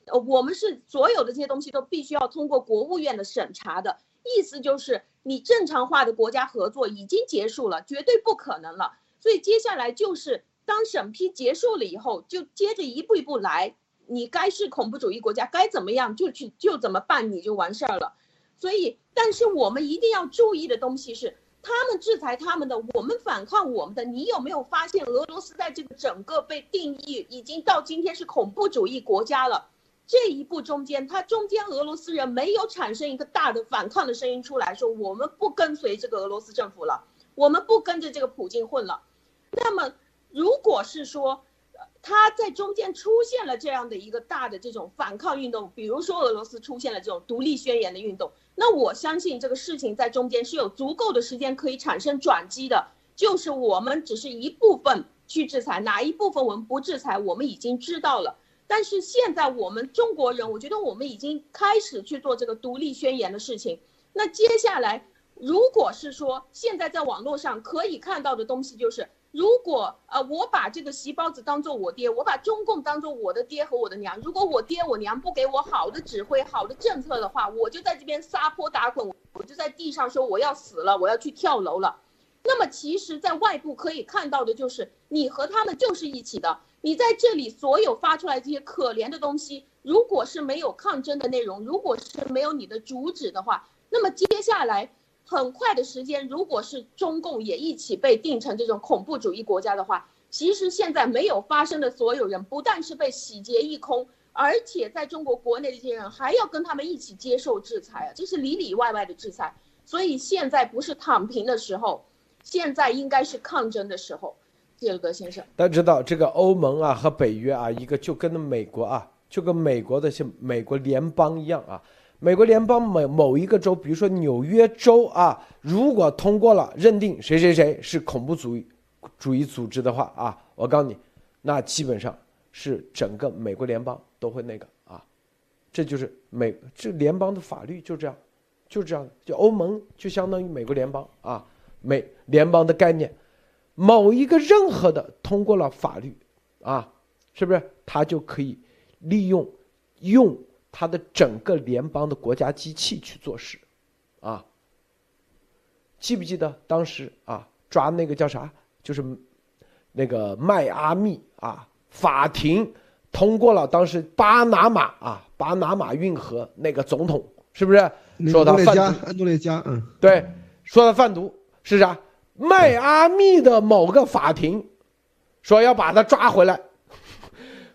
呃，我们是所有的这些东西都必须要通过国务院的审查的，意思就是你正常化的国家合作已经结束了，绝对不可能了。所以接下来就是当审批结束了以后，就接着一步一步来。你该是恐怖主义国家，该怎么样就去就怎么办，你就完事儿了。所以，但是我们一定要注意的东西是，他们制裁他们的，我们反抗我们的。你有没有发现，俄罗斯在这个整个被定义已经到今天是恐怖主义国家了？这一步中间，它中间俄罗斯人没有产生一个大的反抗的声音出来说，我们不跟随这个俄罗斯政府了，我们不跟着这个普京混了。那么，如果是说，他在中间出现了这样的一个大的这种反抗运动，比如说俄罗斯出现了这种独立宣言的运动，那我相信这个事情在中间是有足够的时间可以产生转机的。就是我们只是一部分去制裁，哪一部分我们不制裁，我们已经知道了。但是现在我们中国人，我觉得我们已经开始去做这个独立宣言的事情。那接下来，如果是说现在在网络上可以看到的东西，就是。如果呃我把这个席包子当做我爹，我把中共当做我的爹和我的娘，如果我爹我娘不给我好的指挥、好的政策的话，我就在这边撒泼打滚，我就在地上说我要死了，我要去跳楼了。那么其实，在外部可以看到的就是你和他们就是一起的。你在这里所有发出来这些可怜的东西，如果是没有抗争的内容，如果是没有你的主旨的话，那么接下来。很快的时间，如果是中共也一起被定成这种恐怖主义国家的话，其实现在没有发生的所有人，不但是被洗劫一空，而且在中国国内的这些人还要跟他们一起接受制裁啊，这是里里外外的制裁。所以现在不是躺平的时候，现在应该是抗争的时候。谢德先生，大家知道这个欧盟啊和北约啊，一个就跟美国啊，就跟美国的像美国联邦一样啊。美国联邦某某一个州，比如说纽约州啊，如果通过了认定谁谁谁是恐怖主义主义组织的话啊，我告诉你，那基本上是整个美国联邦都会那个啊，这就是美这联邦的法律就这样，就这样，就欧盟就相当于美国联邦啊，美联邦的概念，某一个任何的通过了法律啊，是不是他就可以利用用。他的整个联邦的国家机器去做事，啊，记不记得当时啊抓那个叫啥？就是那个迈阿密啊，法庭通过了当时巴拿马啊，巴拿马运河那个总统是不是说他贩毒？安多烈加，嗯，对，说他贩毒是啥？迈阿密的某个法庭说要把他抓回来。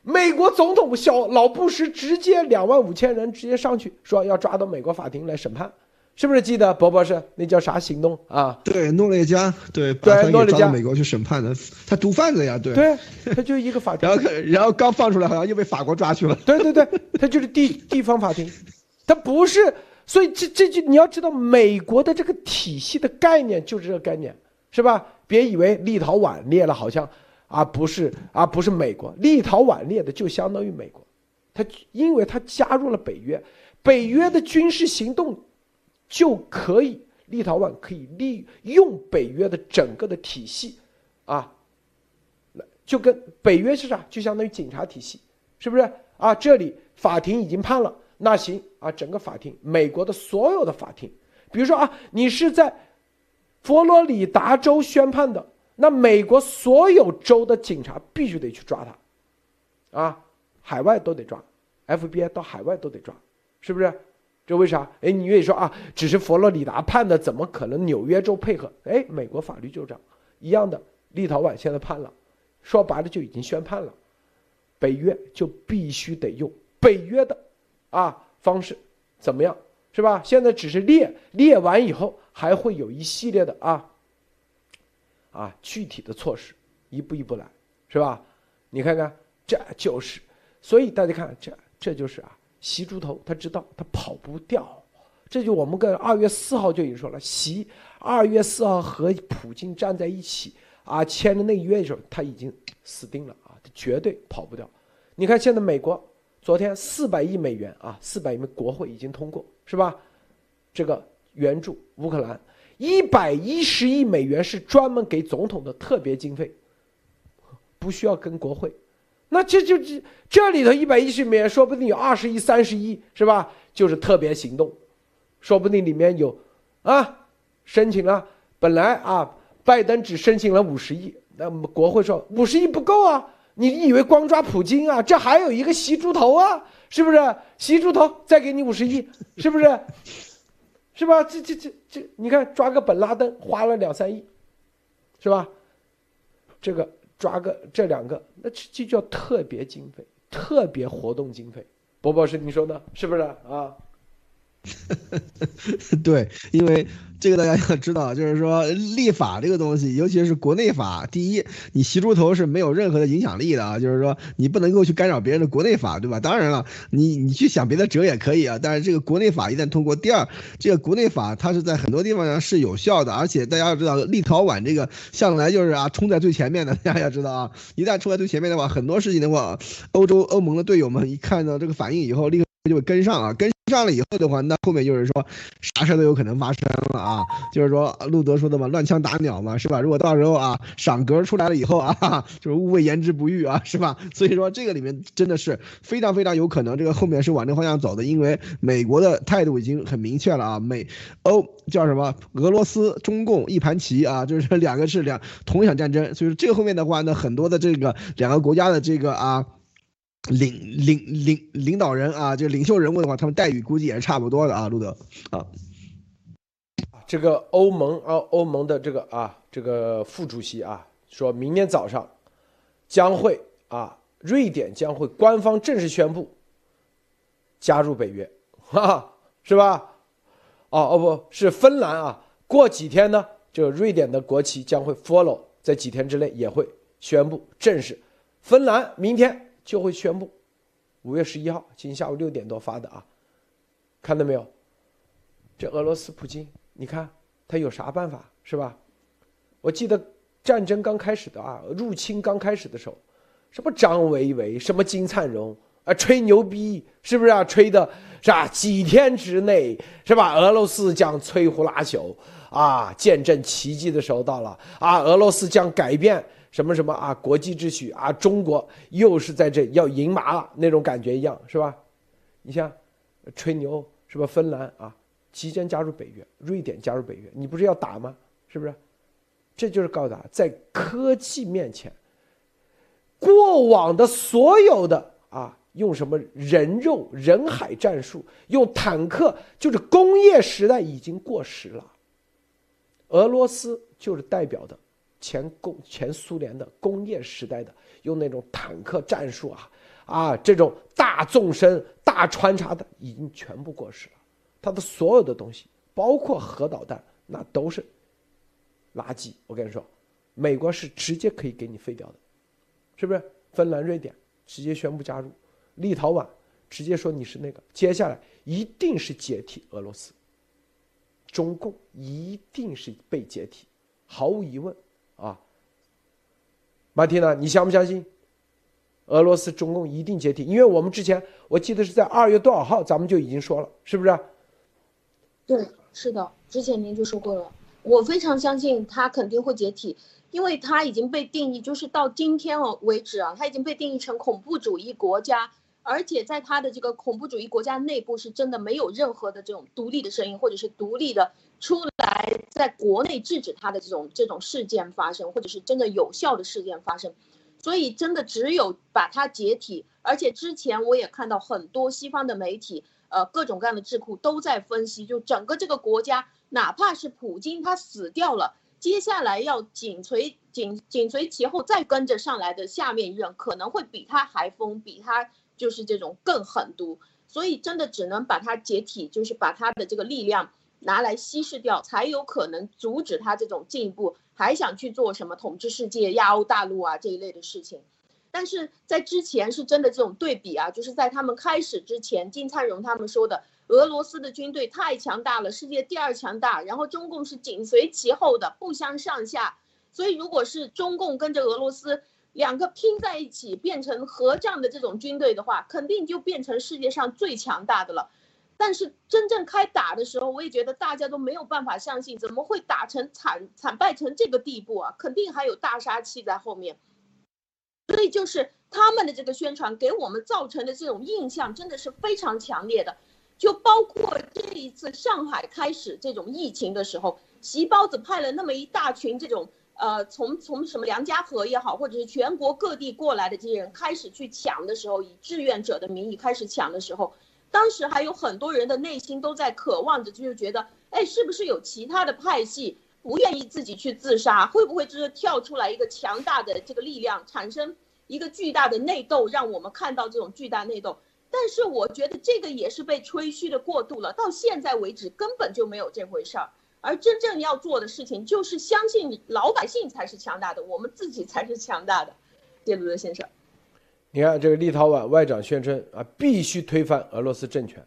美国总统小老布什直接两万五千人直接上去说要抓到美国法庭来审判，是不是记得博博士那叫啥行动？啊？对，诺列加，对，对，诺列加美国去审判的，他毒贩子呀，对，对，他就一个法庭，然后然后刚放出来，好像又被法国抓去了，对对对，他就是地地方法庭，他不是，所以这这就你要知道美国的这个体系的概念就是这个概念，是吧？别以为立陶宛列了好像。啊不是，啊不是美国，立陶宛列的就相当于美国，他因为他加入了北约，北约的军事行动就可以，立陶宛可以利用北约的整个的体系，啊，就跟北约是啥，就相当于警察体系，是不是啊？这里法庭已经判了，那行啊，整个法庭，美国的所有的法庭，比如说啊，你是在佛罗里达州宣判的。那美国所有州的警察必须得去抓他，啊，海外都得抓，FBI 到海外都得抓，是不是？这为啥？哎，你愿意说啊？只是佛罗里达判的，怎么可能纽约州配合？哎，美国法律就这样，一样的。立陶宛现在判了，说白了就已经宣判了，北约就必须得用北约的啊方式，怎么样？是吧？现在只是列列完以后，还会有一系列的啊。啊，具体的措施一步一步来，是吧？你看看，这就是，所以大家看，这这就是啊，习猪头他知道他跑不掉，这就我们跟二月四号就已经说了，习二月四号和普京站在一起啊，签了内约的时候，他已经死定了啊，他绝对跑不掉。你看现在美国昨天四百亿美元啊，四百亿美国会已经通过，是吧？这个援助乌克兰。一百一十亿美元是专门给总统的特别经费，不需要跟国会。那这就这这里头一百一十亿美元，说不定有二十亿、三十亿，是吧？就是特别行动，说不定里面有啊，申请了。本来啊，拜登只申请了五十亿，那么国会说五十亿不够啊，你以为光抓普京啊？这还有一个习猪头啊，是不是？习猪头再给你五十亿，是不是？是吧？这这这这，你看抓个本拉登花了两三亿，是吧？这个抓个这两个，那这就叫特别经费、特别活动经费。博博士，你说呢？是不是啊？对，因为。这个大家要知道，就是说立法这个东西，尤其是国内法，第一，你习猪头是没有任何的影响力的啊，就是说你不能够去干扰别人的国内法，对吧？当然了，你你去想别的辙也可以啊，但是这个国内法一旦通过，第二，这个国内法它是在很多地方上是有效的，而且大家要知道，立陶宛这个向来就是啊冲在最前面的，大家要知道啊，一旦冲在最前面的话，很多事情的话，欧洲欧盟的队友们一看到这个反应以后，立刻就跟上啊，跟。上了以后的话，那后面就是说，啥事都有可能发生了啊！就是说，路德说的嘛，乱枪打鸟嘛，是吧？如果到时候啊，赏格出来了以后啊，就是勿谓言之不预啊，是吧？所以说，这个里面真的是非常非常有可能，这个后面是往这方向走的，因为美国的态度已经很明确了啊，美欧叫什么？俄罗斯、中共一盘棋啊，就是两个是两同一场战争，所以说这个后面的话呢，很多的这个两个国家的这个啊。领领领领导人啊，就领袖人物的话，他们待遇估计也是差不多的啊，路德啊。这个欧盟啊，欧盟的这个啊，这个副主席啊，说明天早上将会啊，瑞典将会官方正式宣布加入北约，哈哈，是吧？哦哦，不是芬兰啊，过几天呢，就瑞典的国旗将会 follow，在几天之内也会宣布正式。芬兰明天。就会宣布，五月十一号，今天下午六点多发的啊，看到没有？这俄罗斯普京，你看他有啥办法是吧？我记得战争刚开始的啊，入侵刚开始的时候，什么张维维，什么金灿荣啊，吹牛逼是不是啊？吹的是吧？几天之内是吧？俄罗斯将摧枯拉朽啊，见证奇迹的时候到了啊，俄罗斯将改变。什么什么啊，国际秩序啊，中国又是在这要赢麻了那种感觉一样，是吧？你像吹牛是吧？芬兰啊，即将加入北约，瑞典加入北约，你不是要打吗？是不是？这就是告诉他，在科技面前，过往的所有的啊，用什么人肉人海战术，用坦克，就是工业时代已经过时了。俄罗斯就是代表的。前工前苏联的工业时代的用那种坦克战术啊啊这种大纵深、大穿插的已经全部过时了。它的所有的东西，包括核导弹，那都是垃圾。我跟你说，美国是直接可以给你废掉的，是不是？芬兰、瑞典直接宣布加入，立陶宛直接说你是那个，接下来一定是解体俄罗斯，中共一定是被解体，毫无疑问。马蒂娜，你相不相信？俄罗斯中共一定解体？因为我们之前我记得是在二月多少号，咱们就已经说了，是不是？对，是的，之前您就说过了，我非常相信他肯定会解体。因为它已经被定义，就是到今天哦为止啊，它已经被定义成恐怖主义国家，而且在它的这个恐怖主义国家内部，是真的没有任何的这种独立的声音，或者是独立的出来在国内制止它的这种这种事件发生，或者是真的有效的事件发生，所以真的只有把它解体。而且之前我也看到很多西方的媒体，呃，各种各样的智库都在分析，就整个这个国家，哪怕是普京他死掉了。接下来要紧随紧紧随其后再跟着上来的下面一任可能会比他还疯，比他就是这种更狠毒，所以真的只能把他解体，就是把他的这个力量拿来稀释掉，才有可能阻止他这种进步还想去做什么统治世界、亚欧大陆啊这一类的事情。但是在之前是真的这种对比啊，就是在他们开始之前，金灿荣他们说的。俄罗斯的军队太强大了，世界第二强大，然后中共是紧随其后的，不相上下。所以，如果是中共跟着俄罗斯两个拼在一起，变成合战的这种军队的话，肯定就变成世界上最强大的了。但是真正开打的时候，我也觉得大家都没有办法相信，怎么会打成惨惨败成这个地步啊？肯定还有大杀器在后面。所以，就是他们的这个宣传给我们造成的这种印象，真的是非常强烈的。就包括这一次上海开始这种疫情的时候，席包子派了那么一大群这种呃，从从什么梁家河也好，或者是全国各地过来的这些人开始去抢的时候，以志愿者的名义开始抢的时候，当时还有很多人的内心都在渴望着，就是觉得，哎，是不是有其他的派系不愿意自己去自杀？会不会就是跳出来一个强大的这个力量，产生一个巨大的内斗，让我们看到这种巨大内斗？但是我觉得这个也是被吹嘘的过度了，到现在为止根本就没有这回事儿。而真正要做的事情就是相信老百姓才是强大的，我们自己才是强大的。谢鲁德先生，你看这个立陶宛外长宣称啊，必须推翻俄罗斯政权，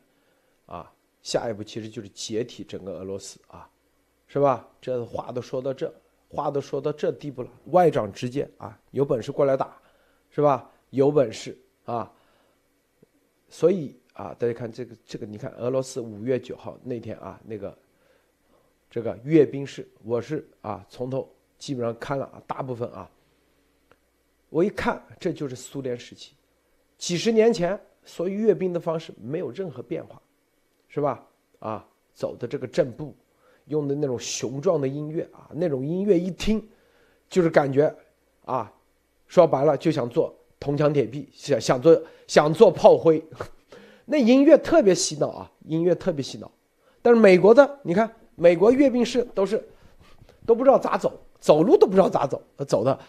啊，下一步其实就是解体整个俄罗斯啊，是吧？这话都说到这，话都说到这地步了，外长直接啊，有本事过来打，是吧？有本事啊！所以啊，大家看这个这个，你看俄罗斯五月九号那天啊，那个这个阅兵式，我是啊从头基本上看了啊大部分啊。我一看，这就是苏联时期，几十年前，所以阅兵的方式没有任何变化，是吧？啊，走的这个正步，用的那种雄壮的音乐啊，那种音乐一听，就是感觉啊，说白了就想做。铜墙铁壁，想想做想做炮灰，那音乐特别洗脑啊，音乐特别洗脑。但是美国的，你看美国阅兵式都是都不知道咋走，走路都不知道咋走，走的。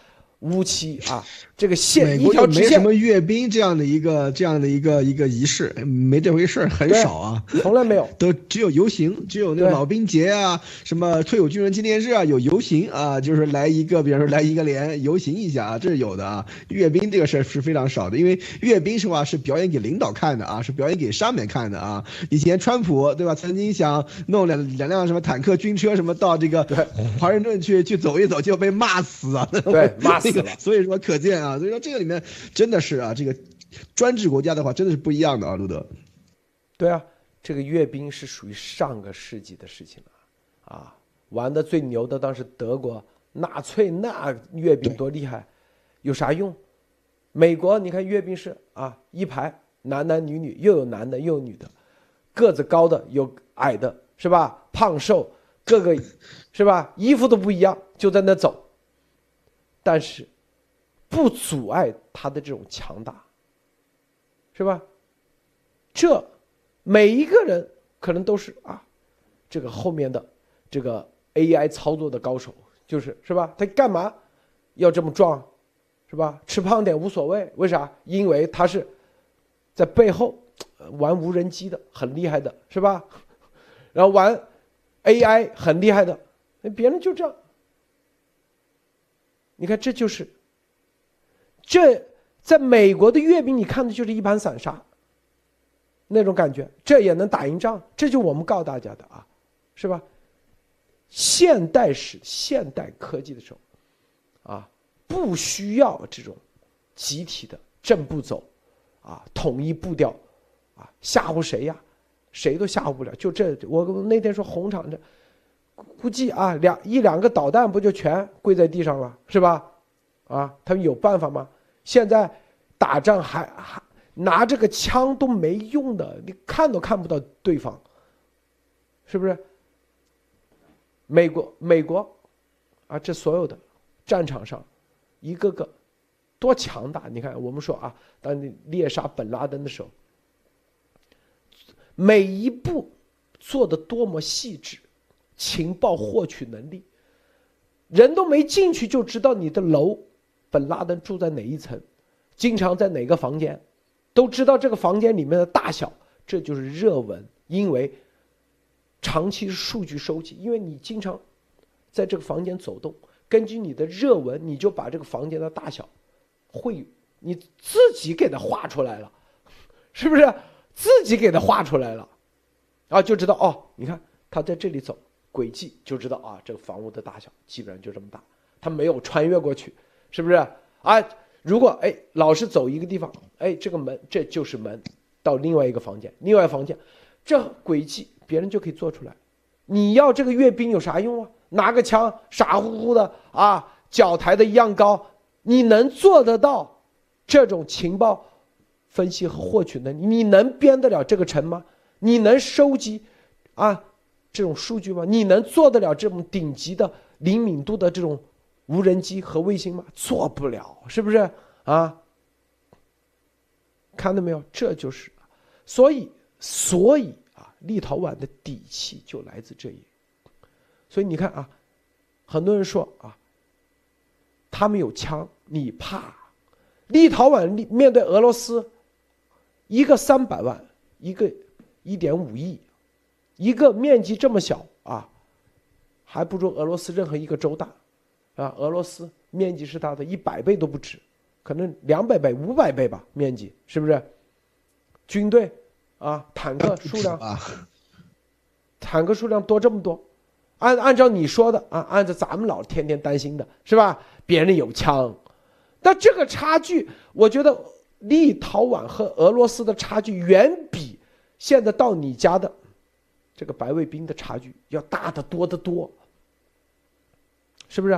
乌漆啊，这个线一条直线，没什么阅兵这样的一个这样的一个一个仪式，没这回事儿，很少啊，从来没有，都只有游行，只有那个老兵节啊，什么退伍军人纪念日啊，有游行啊，就是来一个，比方说来一个连游行一下啊，这是有的啊。阅兵这个事儿是非常少的，因为阅兵是吧，是表演给领导看的啊，是表演给上面看的啊。以前川普对吧，曾经想弄两两辆什么坦克军车什么到这个华盛顿去去走一走，就被骂死啊，对，骂死。所以说，可见啊，所以说这个里面真的是啊，这个专制国家的话，真的是不一样的啊，路德。对啊，这个阅兵是属于上个世纪的事情了，啊，玩的最牛的当时德国纳粹那阅兵多厉害，有啥用？美国你看阅兵式啊，一排男男女女，又有男的又有女的，个子高的有矮的，是吧？胖瘦各个，是吧？衣服都不一样，就在那走。但是，不阻碍他的这种强大，是吧？这每一个人可能都是啊，这个后面的这个 AI 操作的高手，就是是吧？他干嘛要这么壮，是吧？吃胖点无所谓，为啥？因为他是在背后玩无人机的，很厉害的，是吧？然后玩 AI 很厉害的，那别人就这样。你看，这就是这在美国的阅兵，你看的就是一盘散沙那种感觉，这也能打赢仗，这就我们告诉大家的啊，是吧？现代史、现代科技的时候，啊，不需要这种集体的正步走，啊，统一步调，啊，吓唬谁呀？谁都吓唬不了。就这，我那天说红场这，估计啊，两一两个导弹不就全跪在地上了，是吧？啊，他们有办法吗？现在打仗还还拿这个枪都没用的，你看都看不到对方，是不是？美国，美国，啊，这所有的战场上，一个个多强大！你看，我们说啊，当你猎杀本拉登的时候，每一步做的多么细致，情报获取能力，人都没进去就知道你的楼，本拉登住在哪一层，经常在哪个房间，都知道这个房间里面的大小，这就是热文，因为。长期数据收集，因为你经常在这个房间走动，根据你的热文，你就把这个房间的大小会你自己给它画出来了，是不是？自己给它画出来了，啊，就知道哦，你看他在这里走轨迹，就知道啊，这个房屋的大小基本上就这么大，他没有穿越过去，是不是？啊，如果哎老是走一个地方，哎，这个门这就是门到另外一个房间，另外房间，这轨迹。别人就可以做出来，你要这个阅兵有啥用啊？拿个枪傻乎乎的啊，脚抬的一样高，你能做得到这种情报分析和获取能力？你能编得了这个城吗？你能收集啊这种数据吗？你能做得了这种顶级的灵敏度的这种无人机和卫星吗？做不了，是不是啊？看到没有？这就是，所以，所以啊。立陶宛的底气就来自这里，所以你看啊，很多人说啊，他们有枪，你怕？立陶宛面对俄罗斯，一个三百万，一个一点五亿，一个面积这么小啊，还不如俄罗斯任何一个州大，啊，俄罗斯面积是它的一百倍都不止，可能两百倍、五百倍吧，面积是不是？军队。啊，坦克数量啊，坦克数量多这么多，按按照你说的啊，按照咱们老天天担心的是吧？别人有枪，但这个差距，我觉得立陶宛和俄罗斯的差距远比现在到你家的这个白卫兵的差距要大得多得多，是不是？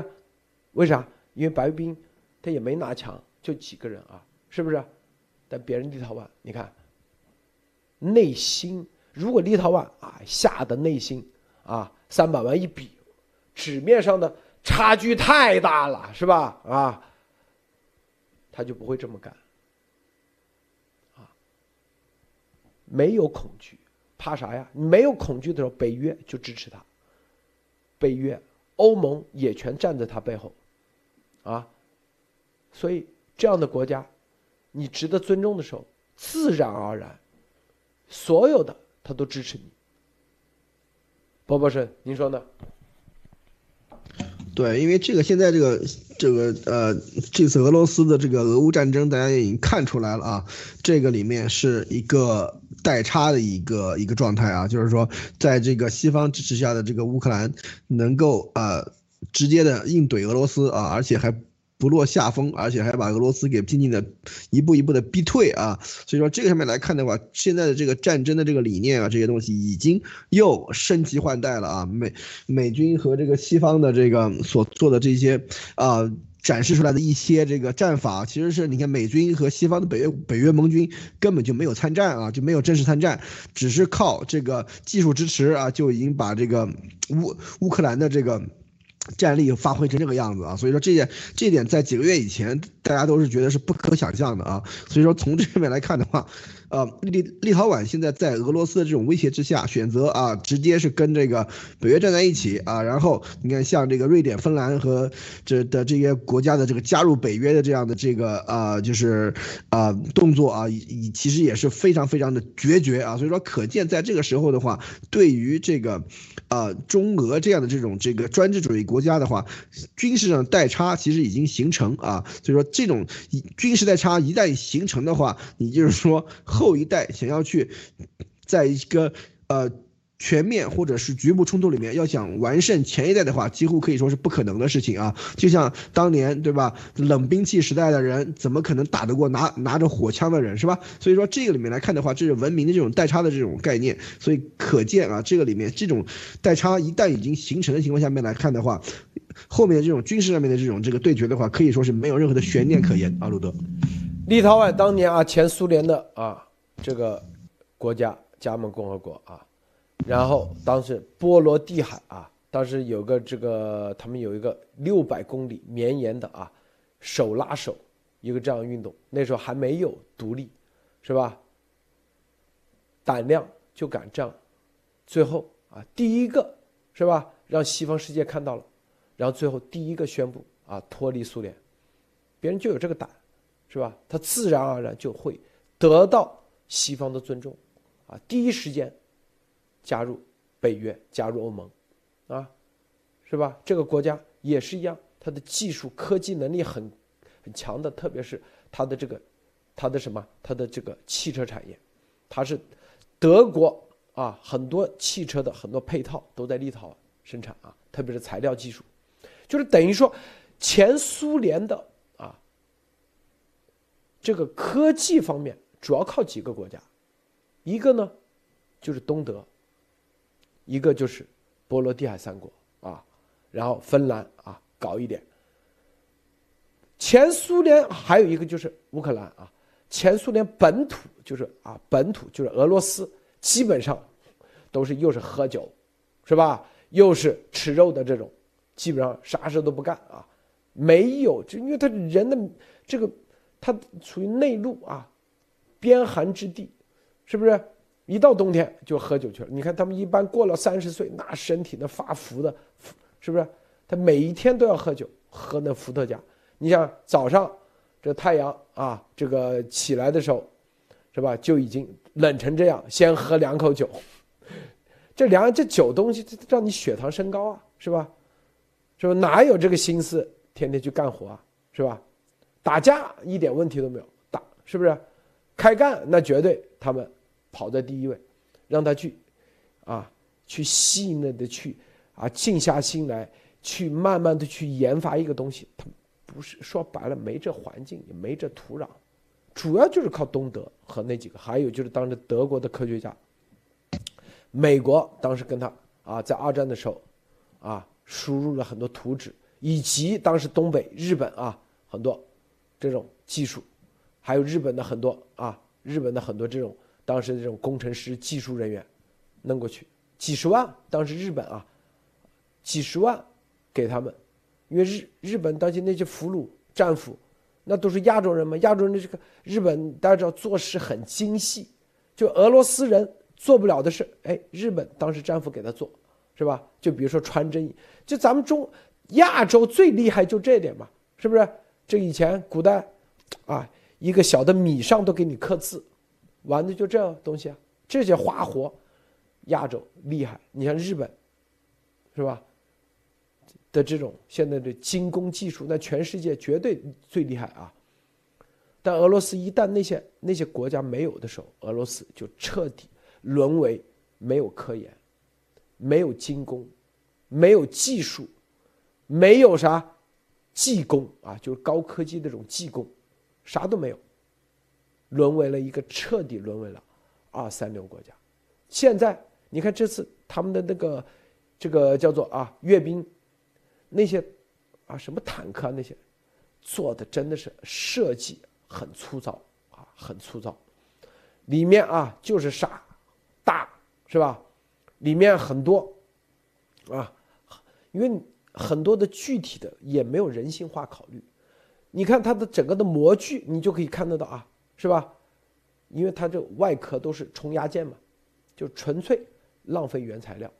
为啥？因为白卫兵他也没拿枪，就几个人啊，是不是？但别人立陶宛，你看。内心，如果立陶宛啊下的内心啊三百万一比，纸面上的差距太大了，是吧？啊，他就不会这么干。啊，没有恐惧，怕啥呀？你没有恐惧的时候，北约就支持他，北约、欧盟也全站在他背后，啊，所以这样的国家，你值得尊重的时候，自然而然。所有的他都支持你，波波士，您说呢？对，因为这个现在这个这个呃，这次俄罗斯的这个俄乌战争，大家也已经看出来了啊，这个里面是一个代差的一个一个状态啊，就是说，在这个西方支持下的这个乌克兰能够呃直接的硬怼俄罗斯啊，而且还。不落下风，而且还把俄罗斯给渐渐的一步一步的逼退啊！所以说这个上面来看的话，现在的这个战争的这个理念啊，这些东西已经又升级换代了啊！美美军和这个西方的这个所做的这些啊展示出来的一些这个战法，其实是你看美军和西方的北约北约盟军根本就没有参战啊，就没有正式参战，只是靠这个技术支持啊，就已经把这个乌乌克兰的这个。战力发挥成这个样子啊，所以说这点这点在几个月以前大家都是觉得是不可想象的啊，所以说从这方面来看的话，呃，立立陶宛现在在俄罗斯的这种威胁之下，选择啊，直接是跟这个北约站在一起啊。然后你看，像这个瑞典、芬兰和这的这些国家的这个加入北约的这样的这个啊，就是啊动作啊，以其实也是非常非常的决绝啊。所以说，可见在这个时候的话，对于这个啊中俄这样的这种这个专制主义国家的话，军事上代差其实已经形成啊。所以说，这种军事代差一旦形成的话，你就是说 后一代想要去，在一个呃全面或者是局部冲突里面，要想完胜前一代的话，几乎可以说是不可能的事情啊。就像当年对吧，冷兵器时代的人，怎么可能打得过拿拿着火枪的人是吧？所以说这个里面来看的话，这是文明的这种代差的这种概念。所以可见啊，这个里面这种代差一旦已经形成的情况下面来看的话，后面的这种军事上面的这种这个对决的话，可以说是没有任何的悬念可言啊，路德。立陶宛当年啊，前苏联的啊这个国家加盟共和国啊，然后当时波罗的海啊，当时有个这个他们有一个六百公里绵延的啊手拉手一个这样运动，那时候还没有独立，是吧？胆量就敢这样，最后啊第一个是吧，让西方世界看到了，然后最后第一个宣布啊脱离苏联，别人就有这个胆。是吧？他自然而然就会得到西方的尊重，啊，第一时间加入北约，加入欧盟，啊，是吧？这个国家也是一样，它的技术科技能力很很强的，特别是它的这个它的什么？它的这个汽车产业，它是德国啊，很多汽车的很多配套都在立陶生产啊，特别是材料技术，就是等于说前苏联的啊。这个科技方面主要靠几个国家，一个呢就是东德，一个就是波罗的海三国啊，然后芬兰啊搞一点。前苏联还有一个就是乌克兰啊，前苏联本土就是啊本土就是俄罗斯，基本上都是又是喝酒，是吧？又是吃肉的这种，基本上啥事都不干啊，没有就因为他人的这个。他处于内陆啊，边寒之地，是不是？一到冬天就喝酒去了。你看他们一般过了三十岁，那身体那发福的，是不是？他每一天都要喝酒，喝那伏特加。你想早上这太阳啊，这个起来的时候，是吧？就已经冷成这样，先喝两口酒。这两这酒东西，让你血糖升高啊，是吧？是吧？哪有这个心思天天去干活啊，是吧？打架一点问题都没有，打是不是？开干那绝对他们跑在第一位，让他去，啊，去细嫩的去啊，静下心来，去慢慢的去研发一个东西。他不是说白了没这环境，也没这土壤，主要就是靠东德和那几个，还有就是当时德国的科学家，美国当时跟他啊，在二战的时候，啊，输入了很多图纸，以及当时东北日本啊很多。这种技术，还有日本的很多啊，日本的很多这种当时的这种工程师、技术人员，弄过去几十万。当时日本啊，几十万给他们，因为日日本当时那些俘虏战俘，那都是亚洲人嘛，亚洲人的这个日本大家知道做事很精细，就俄罗斯人做不了的事，哎，日本当时战俘给他做，是吧？就比如说穿针衣，就咱们中亚洲最厉害就这点嘛，是不是？这以前古代，啊，一个小的米上都给你刻字，玩的就这东西啊，这些花活，亚洲厉害。你像日本，是吧？的这种现在的精工技术，那全世界绝对最厉害啊。但俄罗斯一旦那些那些国家没有的时候，俄罗斯就彻底沦为没有科研，没有精工，没有技术，没有啥。技工啊，就是高科技那种技工，啥都没有，沦为了一个彻底沦为了二三流国家。现在你看这次他们的那个这个叫做啊阅兵，那些啊什么坦克啊那些做的真的是设计很粗糙啊，很粗糙，里面啊就是傻大是吧？里面很多啊，因为。很多的具体的也没有人性化考虑，你看它的整个的模具，你就可以看得到啊，是吧？因为它这外壳都是冲压件嘛，就纯粹浪费原材料。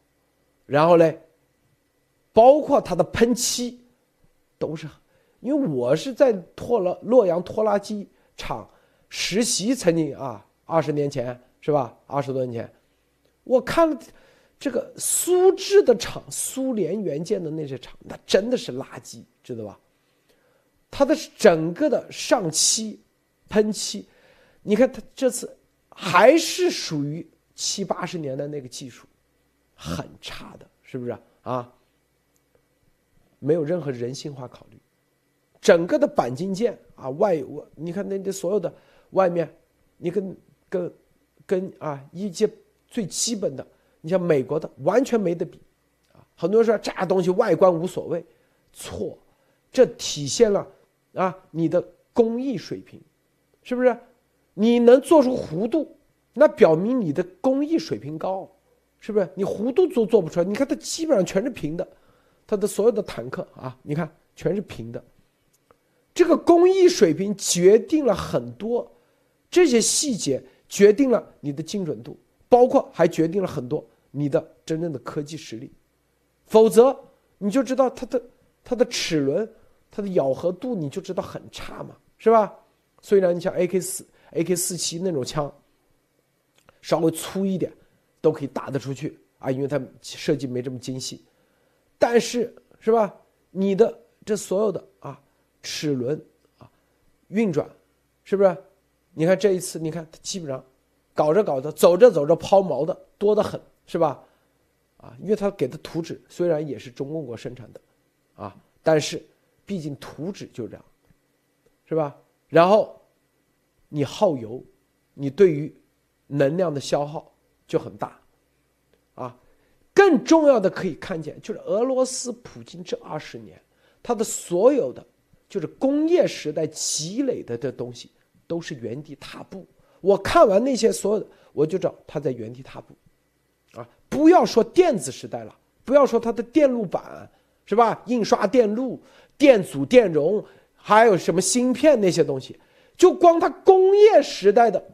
然后嘞，包括它的喷漆，都是，因为我是在拖拉洛阳拖拉机厂实习，曾经啊，二十年前是吧？二十多年前，我看了这个苏制的厂，苏联元件的那些厂，那真的是垃圾，知道吧？它的整个的上漆、喷漆，你看它这次还是属于七八十年代那个技术。很差的，是不是啊？没有任何人性化考虑，整个的钣金件啊，外我你看那那所有的外面，你跟跟跟啊一些最基本的，你像美国的完全没得比，啊，很多人说这东西外观无所谓，错，这体现了啊你的工艺水平，是不是？你能做出弧度，那表明你的工艺水平高。是不是你弧度都做不出来？你看它基本上全是平的，它的所有的坦克啊，你看全是平的。这个工艺水平决定了很多，这些细节决定了你的精准度，包括还决定了很多你的真正的科技实力。否则你就知道它的它的齿轮、它的咬合度，你就知道很差嘛，是吧？虽然你像 AK 四、AK 四七那种枪，稍微粗一点。都可以打得出去啊，因为它设计没这么精细，但是是吧？你的这所有的啊齿轮啊运转，是不是？你看这一次，你看它基本上搞着搞着，走着走着抛锚的多得很，是吧？啊，因为它给的图纸虽然也是中共国生产的，啊，但是毕竟图纸就这样，是吧？然后你耗油，你对于能量的消耗。就很大，啊，更重要的可以看见，就是俄罗斯普京这二十年，他的所有的就是工业时代积累的这东西，都是原地踏步。我看完那些所有的，我就知道他在原地踏步，啊，不要说电子时代了，不要说他的电路板是吧？印刷电路、电阻、电容，还有什么芯片那些东西，就光它工业时代的，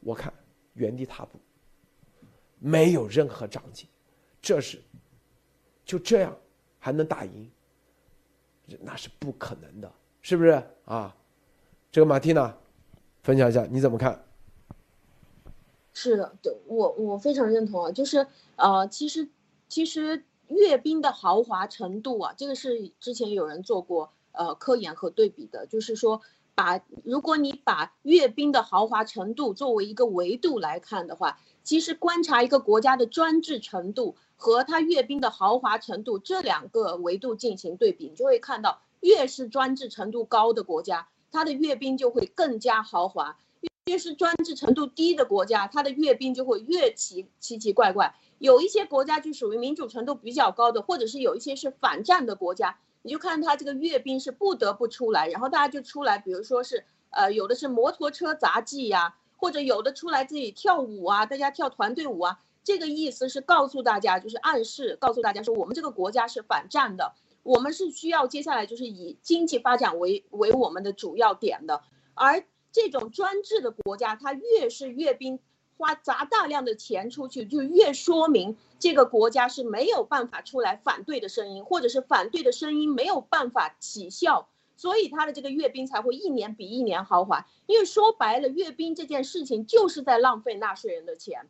我看原地踏步。没有任何长进，这是就这样还能打赢？那是不可能的，是不是啊？这个马蒂娜，分享一下你怎么看？是的，对我我非常认同啊，就是呃，其实其实阅兵的豪华程度啊，这个是之前有人做过呃科研和对比的，就是说把如果你把阅兵的豪华程度作为一个维度来看的话。其实观察一个国家的专制程度和它阅兵的豪华程度这两个维度进行对比，你就会看到，越是专制程度高的国家，它的阅兵就会更加豪华；越是专制程度低的国家，它的阅兵就会越奇奇奇怪怪。有一些国家就属于民主程度比较高的，或者是有一些是反战的国家，你就看它这个阅兵是不得不出来，然后大家就出来，比如说是呃有的是摩托车杂技呀。或者有的出来自己跳舞啊，大家跳团队舞啊，这个意思是告诉大家，就是暗示告诉大家说，我们这个国家是反战的，我们是需要接下来就是以经济发展为为我们的主要点的。而这种专制的国家，它越是阅兵花砸大量的钱出去，就越说明这个国家是没有办法出来反对的声音，或者是反对的声音没有办法起效。所以他的这个阅兵才会一年比一年豪华，因为说白了，阅兵这件事情就是在浪费纳税人的钱。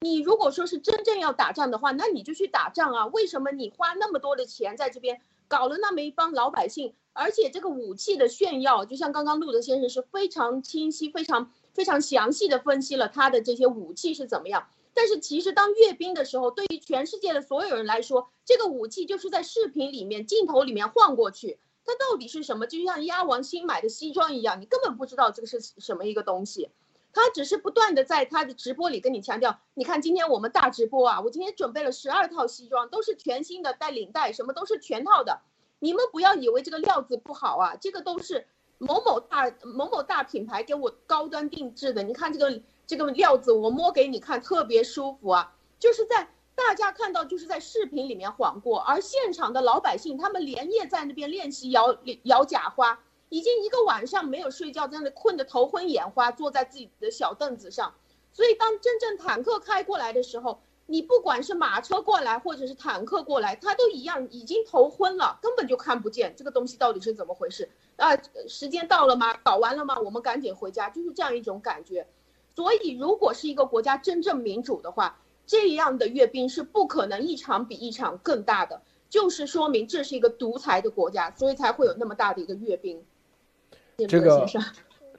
你如果说是真正要打仗的话，那你就去打仗啊！为什么你花那么多的钱在这边搞了那么一帮老百姓？而且这个武器的炫耀，就像刚刚路德先生是非常清晰、非常非常详细的分析了他的这些武器是怎么样。但是其实当阅兵的时候，对于全世界的所有人来说，这个武器就是在视频里面、镜头里面晃过去。它到底是什么？就像鸭王新买的西装一样，你根本不知道这个是什么一个东西。他只是不断的在他的直播里跟你强调，你看今天我们大直播啊，我今天准备了十二套西装，都是全新的，带领带，什么都是全套的。你们不要以为这个料子不好啊，这个都是某某大某某大品牌给我高端定制的。你看这个这个料子，我摸给你看，特别舒服啊，就是在。大家看到就是在视频里面晃过，而现场的老百姓他们连夜在那边练习摇摇假花，已经一个晚上没有睡觉，在那困得头昏眼花，坐在自己的小凳子上。所以当真正坦克开过来的时候，你不管是马车过来，或者是坦克过来，他都一样，已经头昏了，根本就看不见这个东西到底是怎么回事啊？时间到了吗？搞完了吗？我们赶紧回家，就是这样一种感觉。所以，如果是一个国家真正民主的话，这样的阅兵是不可能一场比一场更大的，就是说明这是一个独裁的国家，所以才会有那么大的一个阅兵。这个，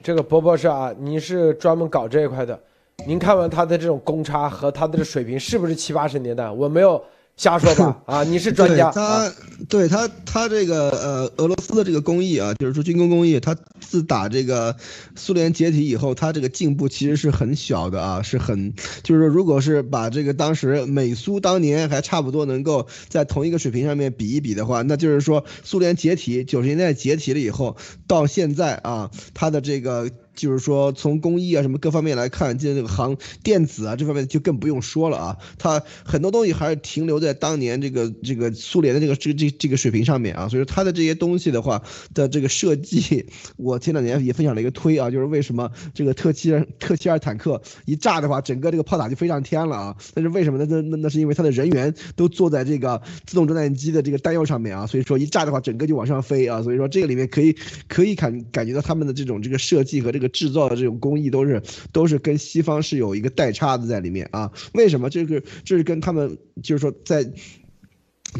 这个博博士啊，你是专门搞这一块的。您看完他的这种公差和他的这水平是不是七八十年代？我没有瞎说吧？啊，你是专家。他对他他这个呃俄罗斯的这个工艺啊，就是说军工工艺，他自打这个苏联解体以后，他这个进步其实是很小的啊，是很就是说，如果是把这个当时美苏当年还差不多能够在同一个水平上面比一比的话，那就是说苏联解体九十年代解体了以后，到现在啊，他的这个。就是说，从工艺啊什么各方面来看，就这个行电子啊这方面就更不用说了啊。它很多东西还是停留在当年这个这个苏联的这个这这这个水平上面啊。所以说它的这些东西的话的这个设计，我前两年也分享了一个推啊，就是为什么这个特七特七二坦克一炸的话，整个这个炮塔就飞上天了啊？但是为什么呢？那那那是因为它的人员都坐在这个自动装弹机的这个弹药上面啊。所以说一炸的话，整个就往上飞啊。所以说这个里面可以可以感感觉到他们的这种这个设计和这个。制造的这种工艺都是都是跟西方是有一个代差的在里面啊？为什么？这个这是跟他们就是说在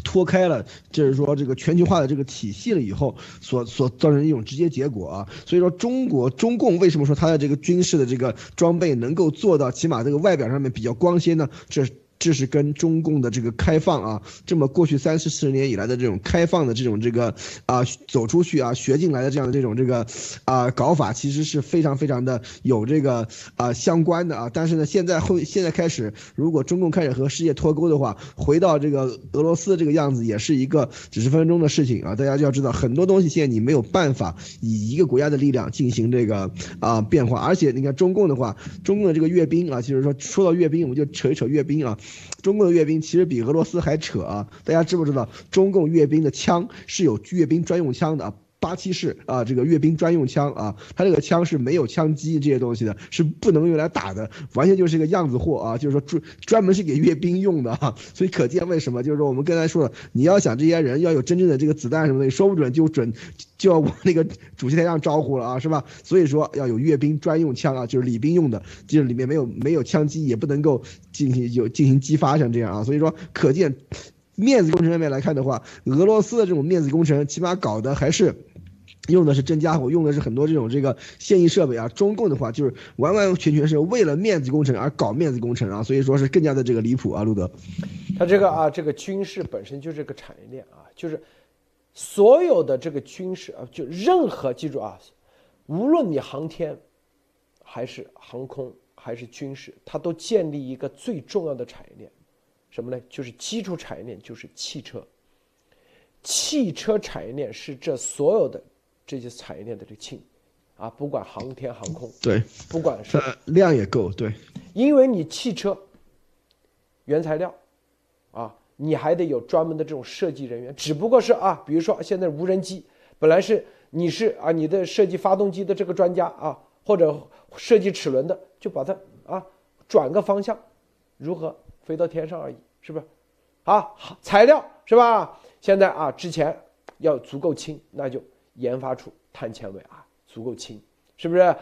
脱开了，就是说这个全球化的这个体系了以后所所造成一种直接结果啊。所以说中国中共为什么说它的这个军事的这个装备能够做到起码这个外表上面比较光鲜呢？这。这是跟中共的这个开放啊，这么过去三四十年以来的这种开放的这种这个啊走出去啊学进来的这样的这种这个啊搞法，其实是非常非常的有这个啊相关的啊。但是呢，现在会现在开始，如果中共开始和世界脱钩的话，回到这个俄罗斯这个样子，也是一个几十分钟的事情啊。大家就要知道，很多东西现在你没有办法以一个国家的力量进行这个啊变化。而且你看中共的话，中共的这个阅兵啊，就是说说到阅兵，我们就扯一扯阅兵啊。中共的阅兵其实比俄罗斯还扯啊！大家知不知道，中共阅兵的枪是有阅兵专用枪的？八七式啊，这个阅兵专用枪啊，它这个枪是没有枪机这些东西的，是不能用来打的，完全就是一个样子货啊！就是说专专门是给阅兵用的啊！所以可见为什么，就是说我们刚才说了，你要想这些人要有真正的这个子弹什么的，说不准就准就要往那个主席台上招呼了啊，是吧？所以说要有阅兵专用枪啊，就是礼兵用的，就是里面没有没有枪机，也不能够进行有进行激发像这样啊！所以说可见面子工程上面来看的话，俄罗斯的这种面子工程起码搞的还是。用的是真家伙，用的是很多这种这个现役设备啊。中共的话就是完完全全是为了面子工程而搞面子工程啊，所以说是更加的这个离谱啊，路德。他这个啊，这个军事本身就是个产业链啊，就是所有的这个军事啊，就任何记住啊，无论你航天还是航空还是军事，它都建立一个最重要的产业链，什么呢？就是基础产业链，就是汽车。汽车产业链是这所有的。这些产业链的这个氢，啊，不管航天航空，对，不管是量也够，对，因为你汽车原材料，啊，你还得有专门的这种设计人员，只不过是啊，比如说现在无人机，本来是你是啊，你的设计发动机的这个专家啊，或者设计齿轮的，就把它啊转个方向，如何飞到天上而已，是不是？啊，材料是吧？现在啊，之前要足够轻，那就。研发出碳纤维啊，足够轻，是不是？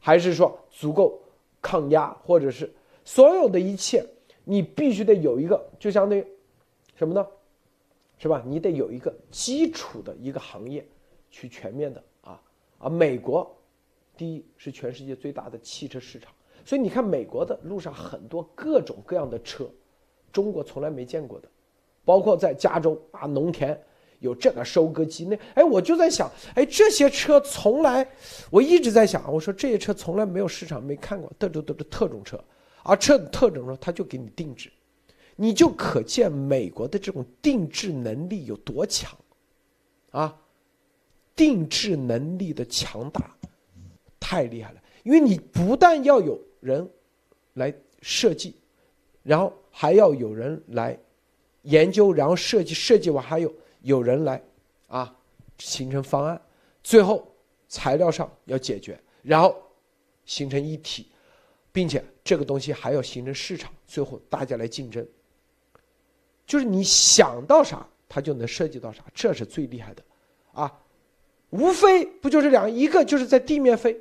还是说足够抗压，或者是所有的一切，你必须得有一个，就相当于什么呢？是吧？你得有一个基础的一个行业，去全面的啊啊！美国第一是全世界最大的汽车市场，所以你看美国的路上很多各种各样的车，中国从来没见过的，包括在加州啊农田。有这个收割机，那哎，我就在想，哎，这些车从来，我一直在想，我说这些车从来没有市场没看过，这都都是特种车，而这特种车他就给你定制，你就可见美国的这种定制能力有多强，啊，定制能力的强大，太厉害了，因为你不但要有人来设计，然后还要有人来研究，然后设计，设计完还有。有人来，啊，形成方案，最后材料上要解决，然后形成一体，并且这个东西还要形成市场，最后大家来竞争。就是你想到啥，它就能设计到啥，这是最厉害的，啊，无非不就是两一个就是在地面飞，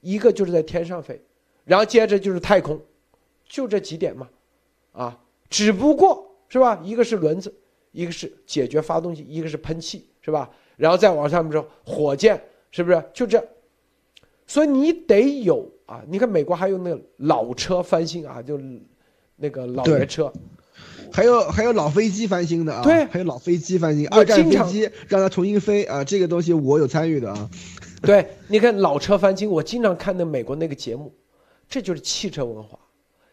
一个就是在天上飞，然后接着就是太空，就这几点嘛，啊，只不过是吧，一个是轮子。一个是解决发动机，一个是喷气，是吧？然后再往上面说火箭，是不是？就这，所以你得有啊！你看美国还有那个老车翻新啊，就那个老爷车，还有还有老飞机翻新的啊，对，还有老飞机翻新，二战飞机让它重新飞啊，这个东西我有参与的啊。对，你看老车翻新，我经常看那美国那个节目，这就是汽车文化，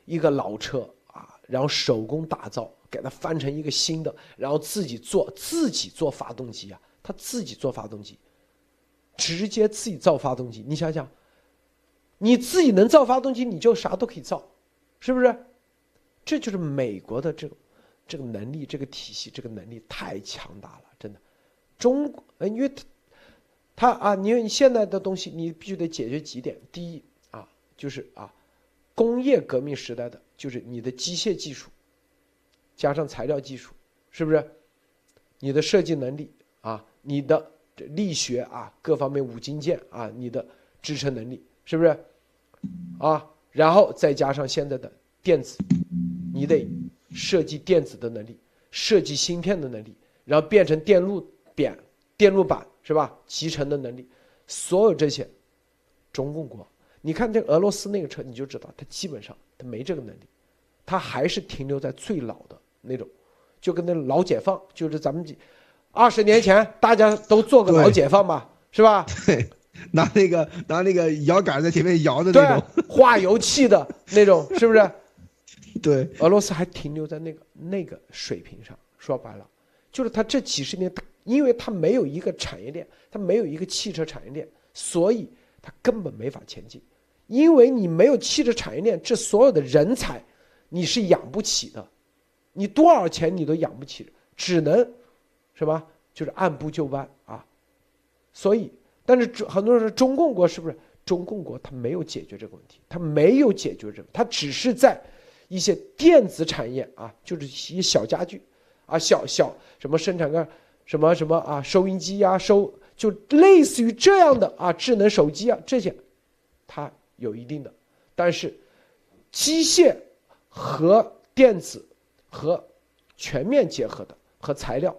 一个老车啊，然后手工打造。给它翻成一个新的，然后自己做自己做发动机啊，他自己做发动机，直接自己造发动机。你想想，你自己能造发动机，你就啥都可以造，是不是？这就是美国的这个这个能力，这个体系，这个能力太强大了，真的。中呃，因为他他啊，你你现在的东西，你必须得解决几点。第一啊，就是啊，工业革命时代的，就是你的机械技术。加上材料技术，是不是？你的设计能力啊，你的力学啊，各方面五金件啊，你的支撑能力，是不是？啊，然后再加上现在的电子，你得设计电子的能力，设计芯片的能力，然后变成电路扁、电路板，是吧？集成的能力，所有这些，中共国，你看这俄罗斯那个车，你就知道，它基本上它没这个能力，它还是停留在最老的。那种，就跟那老解放，就是咱们二十年前大家都做个老解放吧，是吧？对，拿那个拿那个摇杆在前面摇的那种，化油器的那种，是不是？对，俄罗斯还停留在那个那个水平上。说白了，就是他这几十年，因为他没有一个产业链，他没有一个汽车产业链，所以他根本没法前进。因为你没有汽车产业链，这所有的人才你是养不起的。你多少钱你都养不起，只能，是吧？就是按部就班啊。所以，但是很多人说中共国是不是？中共国他没有解决这个问题，他没有解决这个，他只是在一些电子产业啊，就是一些小家具啊，小小什么生产个什么什么啊，收音机呀，收就类似于这样的啊，智能手机啊这些，它有一定的，但是机械和电子。和全面结合的和材料，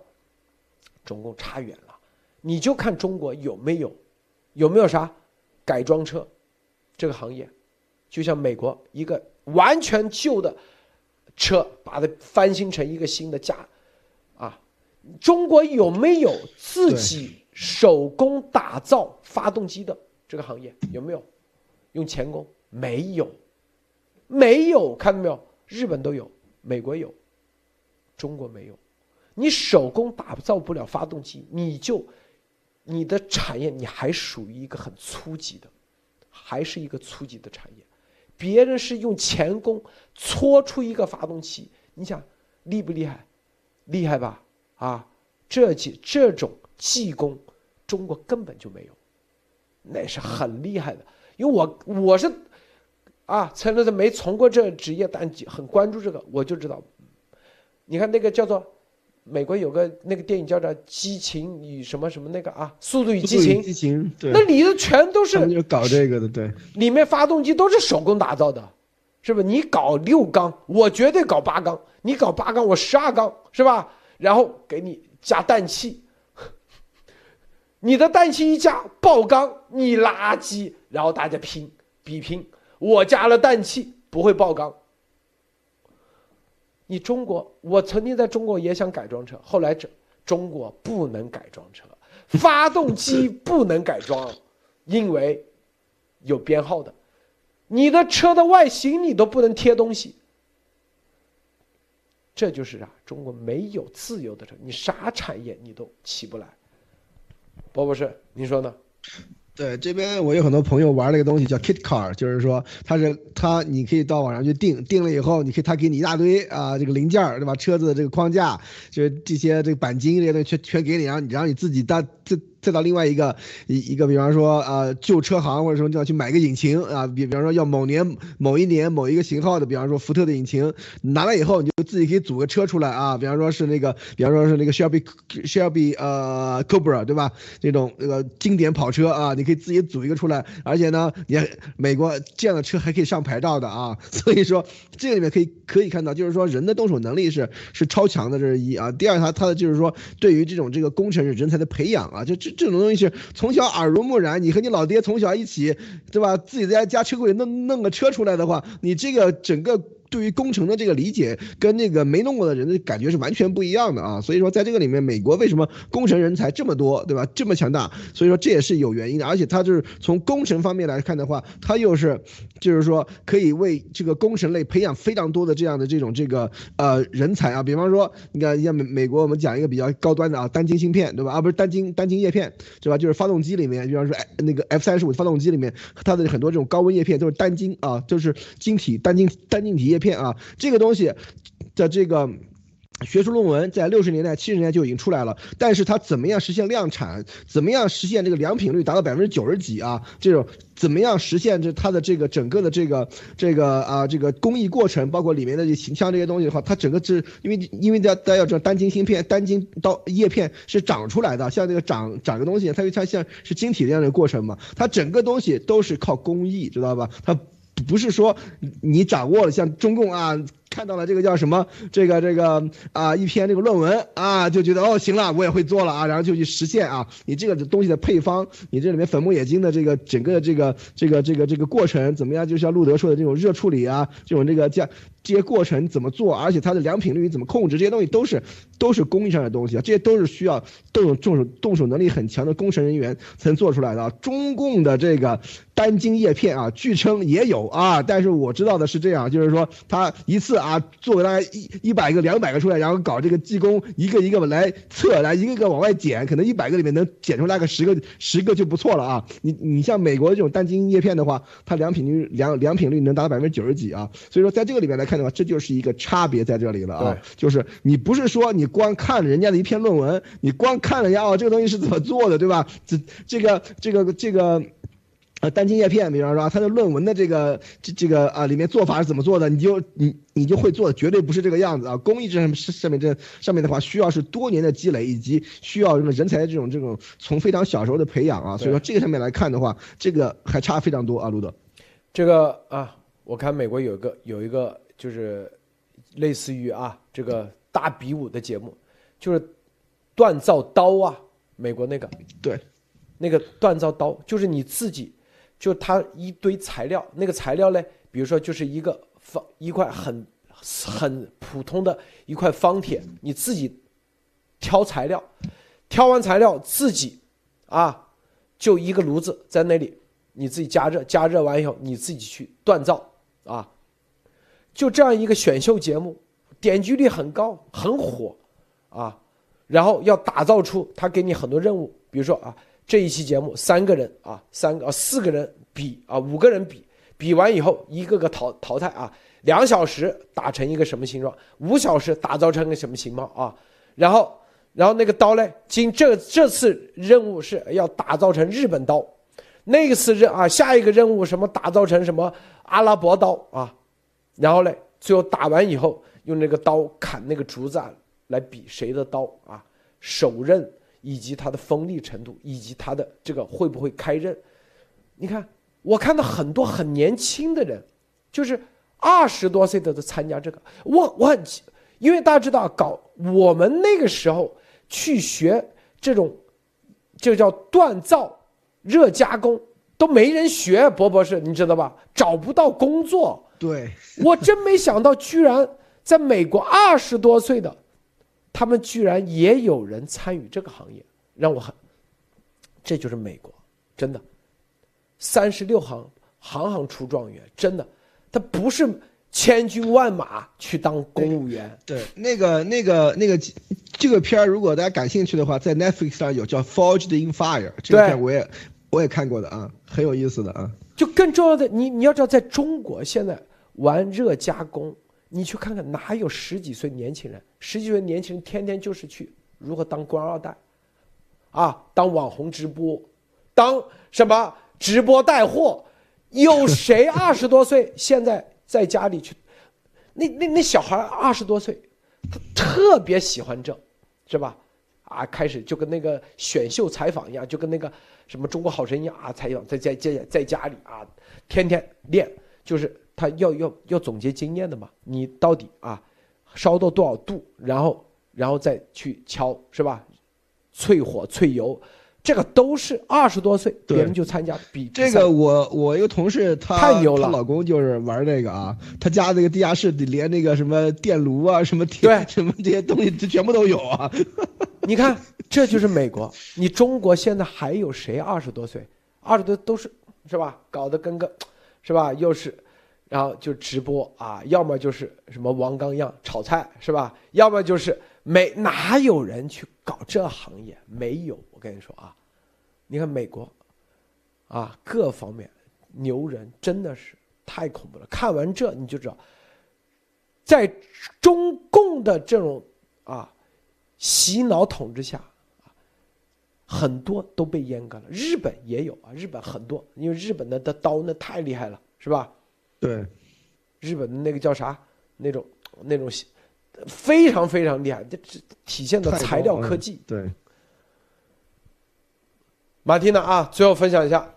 中共差远了。你就看中国有没有，有没有啥改装车这个行业，就像美国一个完全旧的车，把它翻新成一个新的架，啊，中国有没有自己手工打造发动机的这个行业？有没有用钳工？没有，没有，看到没有？日本都有，美国有。中国没有，你手工打造不了发动机，你就你的产业你还属于一个很初级的，还是一个初级的产业。别人是用钳工搓出一个发动机，你想厉不厉害？厉害吧？啊，这技这种技工，中国根本就没有，那是很厉害的。因为我我是啊，曾经是没从过这职业，但很关注这个，我就知道。你看那个叫做，美国有个那个电影叫做《激情与什么什么那个啊，《速度与激情》。激情，对。那里头全都是。就搞这个的，对。里面发动机都是手工打造的，是不是？你搞六缸，我绝对搞八缸；你搞八缸，我十二缸，是吧？然后给你加氮气，你的氮气一加爆缸，你垃圾，然后大家拼比拼，我加了氮气不会爆缸。你中国，我曾经在中国也想改装车，后来这中国不能改装车，发动机不能改装，因为有编号的，你的车的外形你都不能贴东西，这就是啊，中国没有自由的车，你啥产业你都起不来。波博士，你说呢？对，这边我有很多朋友玩了一个东西叫 Kit Car，就是说他是他，你可以到网上去订，订了以后，你可以他给你一大堆啊这个零件儿，对吧？车子的这个框架，就是这些这个钣金这些东西全全给你，然后你然后你自己搭再再到另外一个一一个，比方说呃旧车行或者什么就要去买个引擎啊，比比方说要某年某一年某一个型号的，比方说福特的引擎拿来以后，你就自己可以组个车出来啊，比方说是那个，比方说是那个 Shelby Shelby 呃 Cobra 对吧？这种那个经典跑车啊，你可以自己组一个出来，而且呢，也美国这样的车还可以上牌照的啊，所以说这个里面可以可以看到，就是说人的动手能力是是超强的，这是一啊。第二，他他的就是说对于这种这个工程人才的培养啊，就这这种东西是从小耳濡目染，你和你老爹从小一起，对吧？自己在家车库里弄弄个车出来的话，你这个整个。对于工程的这个理解，跟那个没弄过的人的感觉是完全不一样的啊！所以说，在这个里面，美国为什么工程人才这么多，对吧？这么强大，所以说这也是有原因的。而且它就是从工程方面来看的话，它又是，就是说可以为这个工程类培养非常多的这样的这种这个呃人才啊。比方说，你看像美美国，我们讲一个比较高端的啊，单晶芯片，对吧？啊，不是单晶单晶叶片，对吧？就是发动机里面，比方说那个 F 三十五发动机里面，它的很多这种高温叶片都是单晶啊，就是晶体单晶单晶体叶片啊，这个东西的这个学术论文在六十年代、七十年代就已经出来了，但是它怎么样实现量产？怎么样实现这个良品率达到百分之九十几啊？这种怎么样实现这它的这个整个的这个这个啊这个工艺过程，包括里面的这形象这些东西的话，它整个是因为因为大家要知道单晶芯片、单晶到叶片是长出来的，像这个长长个东西，它它像是晶体这样的过程嘛，它整个东西都是靠工艺，知道吧？它。不是说你掌握了像中共啊。看到了这个叫什么？这个这个啊，一篇这个论文啊，就觉得哦，行了，我也会做了啊，然后就去实现啊。你这个东西的配方，你这里面粉末冶金的这个整个这个这个这个这个过程怎么样？就像路德说的这种热处理啊，这种这个这样这些过程怎么做？而且它的良品率怎么控制？这些东西都是都是工艺上的东西啊，这些都是需要动动手动手能力很强的工程人员才能做出来的。中共的这个单晶叶片啊，据称也有啊，但是我知道的是这样，就是说它一次。啊，做个大概一一百个、两百个出来，然后搞这个技工一个一个来测，来一个一个往外剪，可能一百个里面能剪出来个十个，十个就不错了啊。你你像美国这种单晶叶片的话，它良品率良良品率能达到百分之九十几啊。所以说在这个里面来看的话，这就是一个差别在这里了啊。就是你不是说你光看人家的一篇论文，你光看人家哦这个东西是怎么做的，对吧？这这个这个这个。呃，单晶叶片，比方说他的论文的这个这这个啊，里面做法是怎么做的，你就你你就会做，绝对不是这个样子啊。工艺这上上面这上面的话，需要是多年的积累，以及需要这个人才的这种这种从非常小时候的培养啊。所以说这个上面来看的话，这个还差非常多啊，卢德。这个啊，我看美国有一个有一个就是类似于啊这个大比武的节目，就是锻造刀啊，美国那个对，那个锻造刀就是你自己。就它一堆材料，那个材料呢，比如说就是一个方一块很很普通的一块方铁，你自己挑材料，挑完材料自己啊，就一个炉子在那里，你自己加热，加热完以后你自己去锻造啊，就这样一个选秀节目，点击率很高，很火啊，然后要打造出他给你很多任务，比如说啊。这一期节目三个人啊，三个啊四个人比啊五个人比，比完以后一个个淘淘汰啊，两小时打成一个什么形状，五小时打造成个什么形状啊，然后然后那个刀呢，今这这次任务是要打造成日本刀，那次任啊下一个任务什么打造成什么阿拉伯刀啊，然后呢最后打完以后用那个刀砍那个竹子啊来比谁的刀啊手刃。以及它的锋利程度，以及它的这个会不会开刃？你看，我看到很多很年轻的人，就是二十多岁的都参加这个。我我很，因为大家知道，搞我们那个时候去学这种，就叫锻造、热加工，都没人学。博博士，你知道吧？找不到工作。对，我真没想到，居然在美国二十多岁的。他们居然也有人参与这个行业，让我很，这就是美国，真的，三十六行，行行出状元，真的，他不是千军万马去当公务员。对，那个那个那个这个片儿，如果大家感兴趣的话，在 Netflix 上有叫《Forged in Fire》，这个片我也我也看过的啊，很有意思的啊。就更重要的，你你要知道，在中国现在玩热加工。你去看看，哪有十几岁年轻人？十几岁年轻人天天就是去如何当官二代。啊，当网红直播，当什么直播带货，有谁二十多岁现在在家里去？那那那小孩二十多岁，他特别喜欢这，是吧？啊，开始就跟那个选秀采访一样，就跟那个什么中国好声音啊采访，在在在在家里啊，天天练，就是他要要要总结经验的嘛。你到底啊，烧到多少度，然后然后再去敲，是吧？淬火淬油，这个都是二十多岁别人就参加比这个我我一个同事，他太牛了，她老公就是玩这个啊，他家那个地下室里连那个什么电炉啊，什么对什么这些东西，这全部都有啊。你看，这就是美国。你中国现在还有谁二十多岁？二十多都是是吧？搞得跟个，是吧？又是，然后就直播啊，要么就是什么王刚样炒菜是吧？要么就是没哪有人去搞这行业？没有，我跟你说啊，你看美国，啊，各方面牛人真的是太恐怖了。看完这你就知道，在中共的这种啊。洗脑统治下，很多都被阉割了。日本也有啊，日本很多，因为日本的的刀那太厉害了，是吧？对，日本的那个叫啥？那种那种非常非常厉害，这体现的材料科技。对，马蒂娜啊，最后分享一下。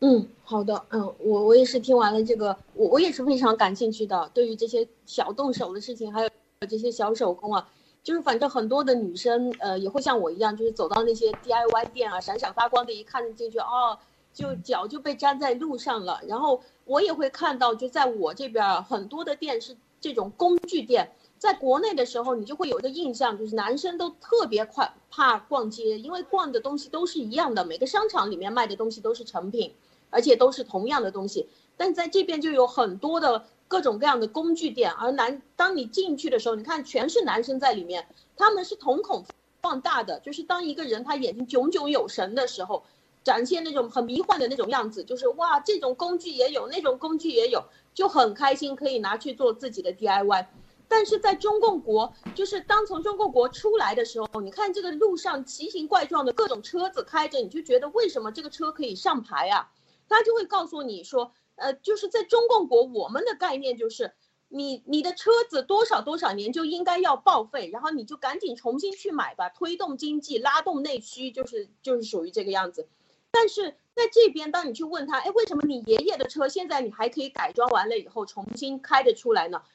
嗯，好的，嗯，我我也是听完了这个，我我也是非常感兴趣的，对于这些小动手的事情，还有这些小手工啊。就是反正很多的女生，呃，也会像我一样，就是走到那些 DIY 店啊，闪闪发光的，一看进去，哦，就脚就被粘在路上了。然后我也会看到，就在我这边很多的店是这种工具店。在国内的时候，你就会有一个印象，就是男生都特别快怕逛街，因为逛的东西都是一样的，每个商场里面卖的东西都是成品，而且都是同样的东西。但在这边就有很多的。各种各样的工具店，而男当你进去的时候，你看全是男生在里面，他们是瞳孔放大的，就是当一个人他眼睛炯炯有神的时候，展现那种很迷幻的那种样子，就是哇，这种工具也有，那种工具也有，就很开心可以拿去做自己的 DIY。但是在中共国，就是当从中共国出来的时候，你看这个路上奇形怪状的各种车子开着，你就觉得为什么这个车可以上牌啊？他就会告诉你说。呃，就是在中共国，我们的概念就是，你你的车子多少多少年就应该要报废，然后你就赶紧重新去买吧，推动经济，拉动内需，就是就是属于这个样子。但是在这边，当你去问他，哎，为什么你爷爷的车现在你还可以改装完了以后重新开得出来呢？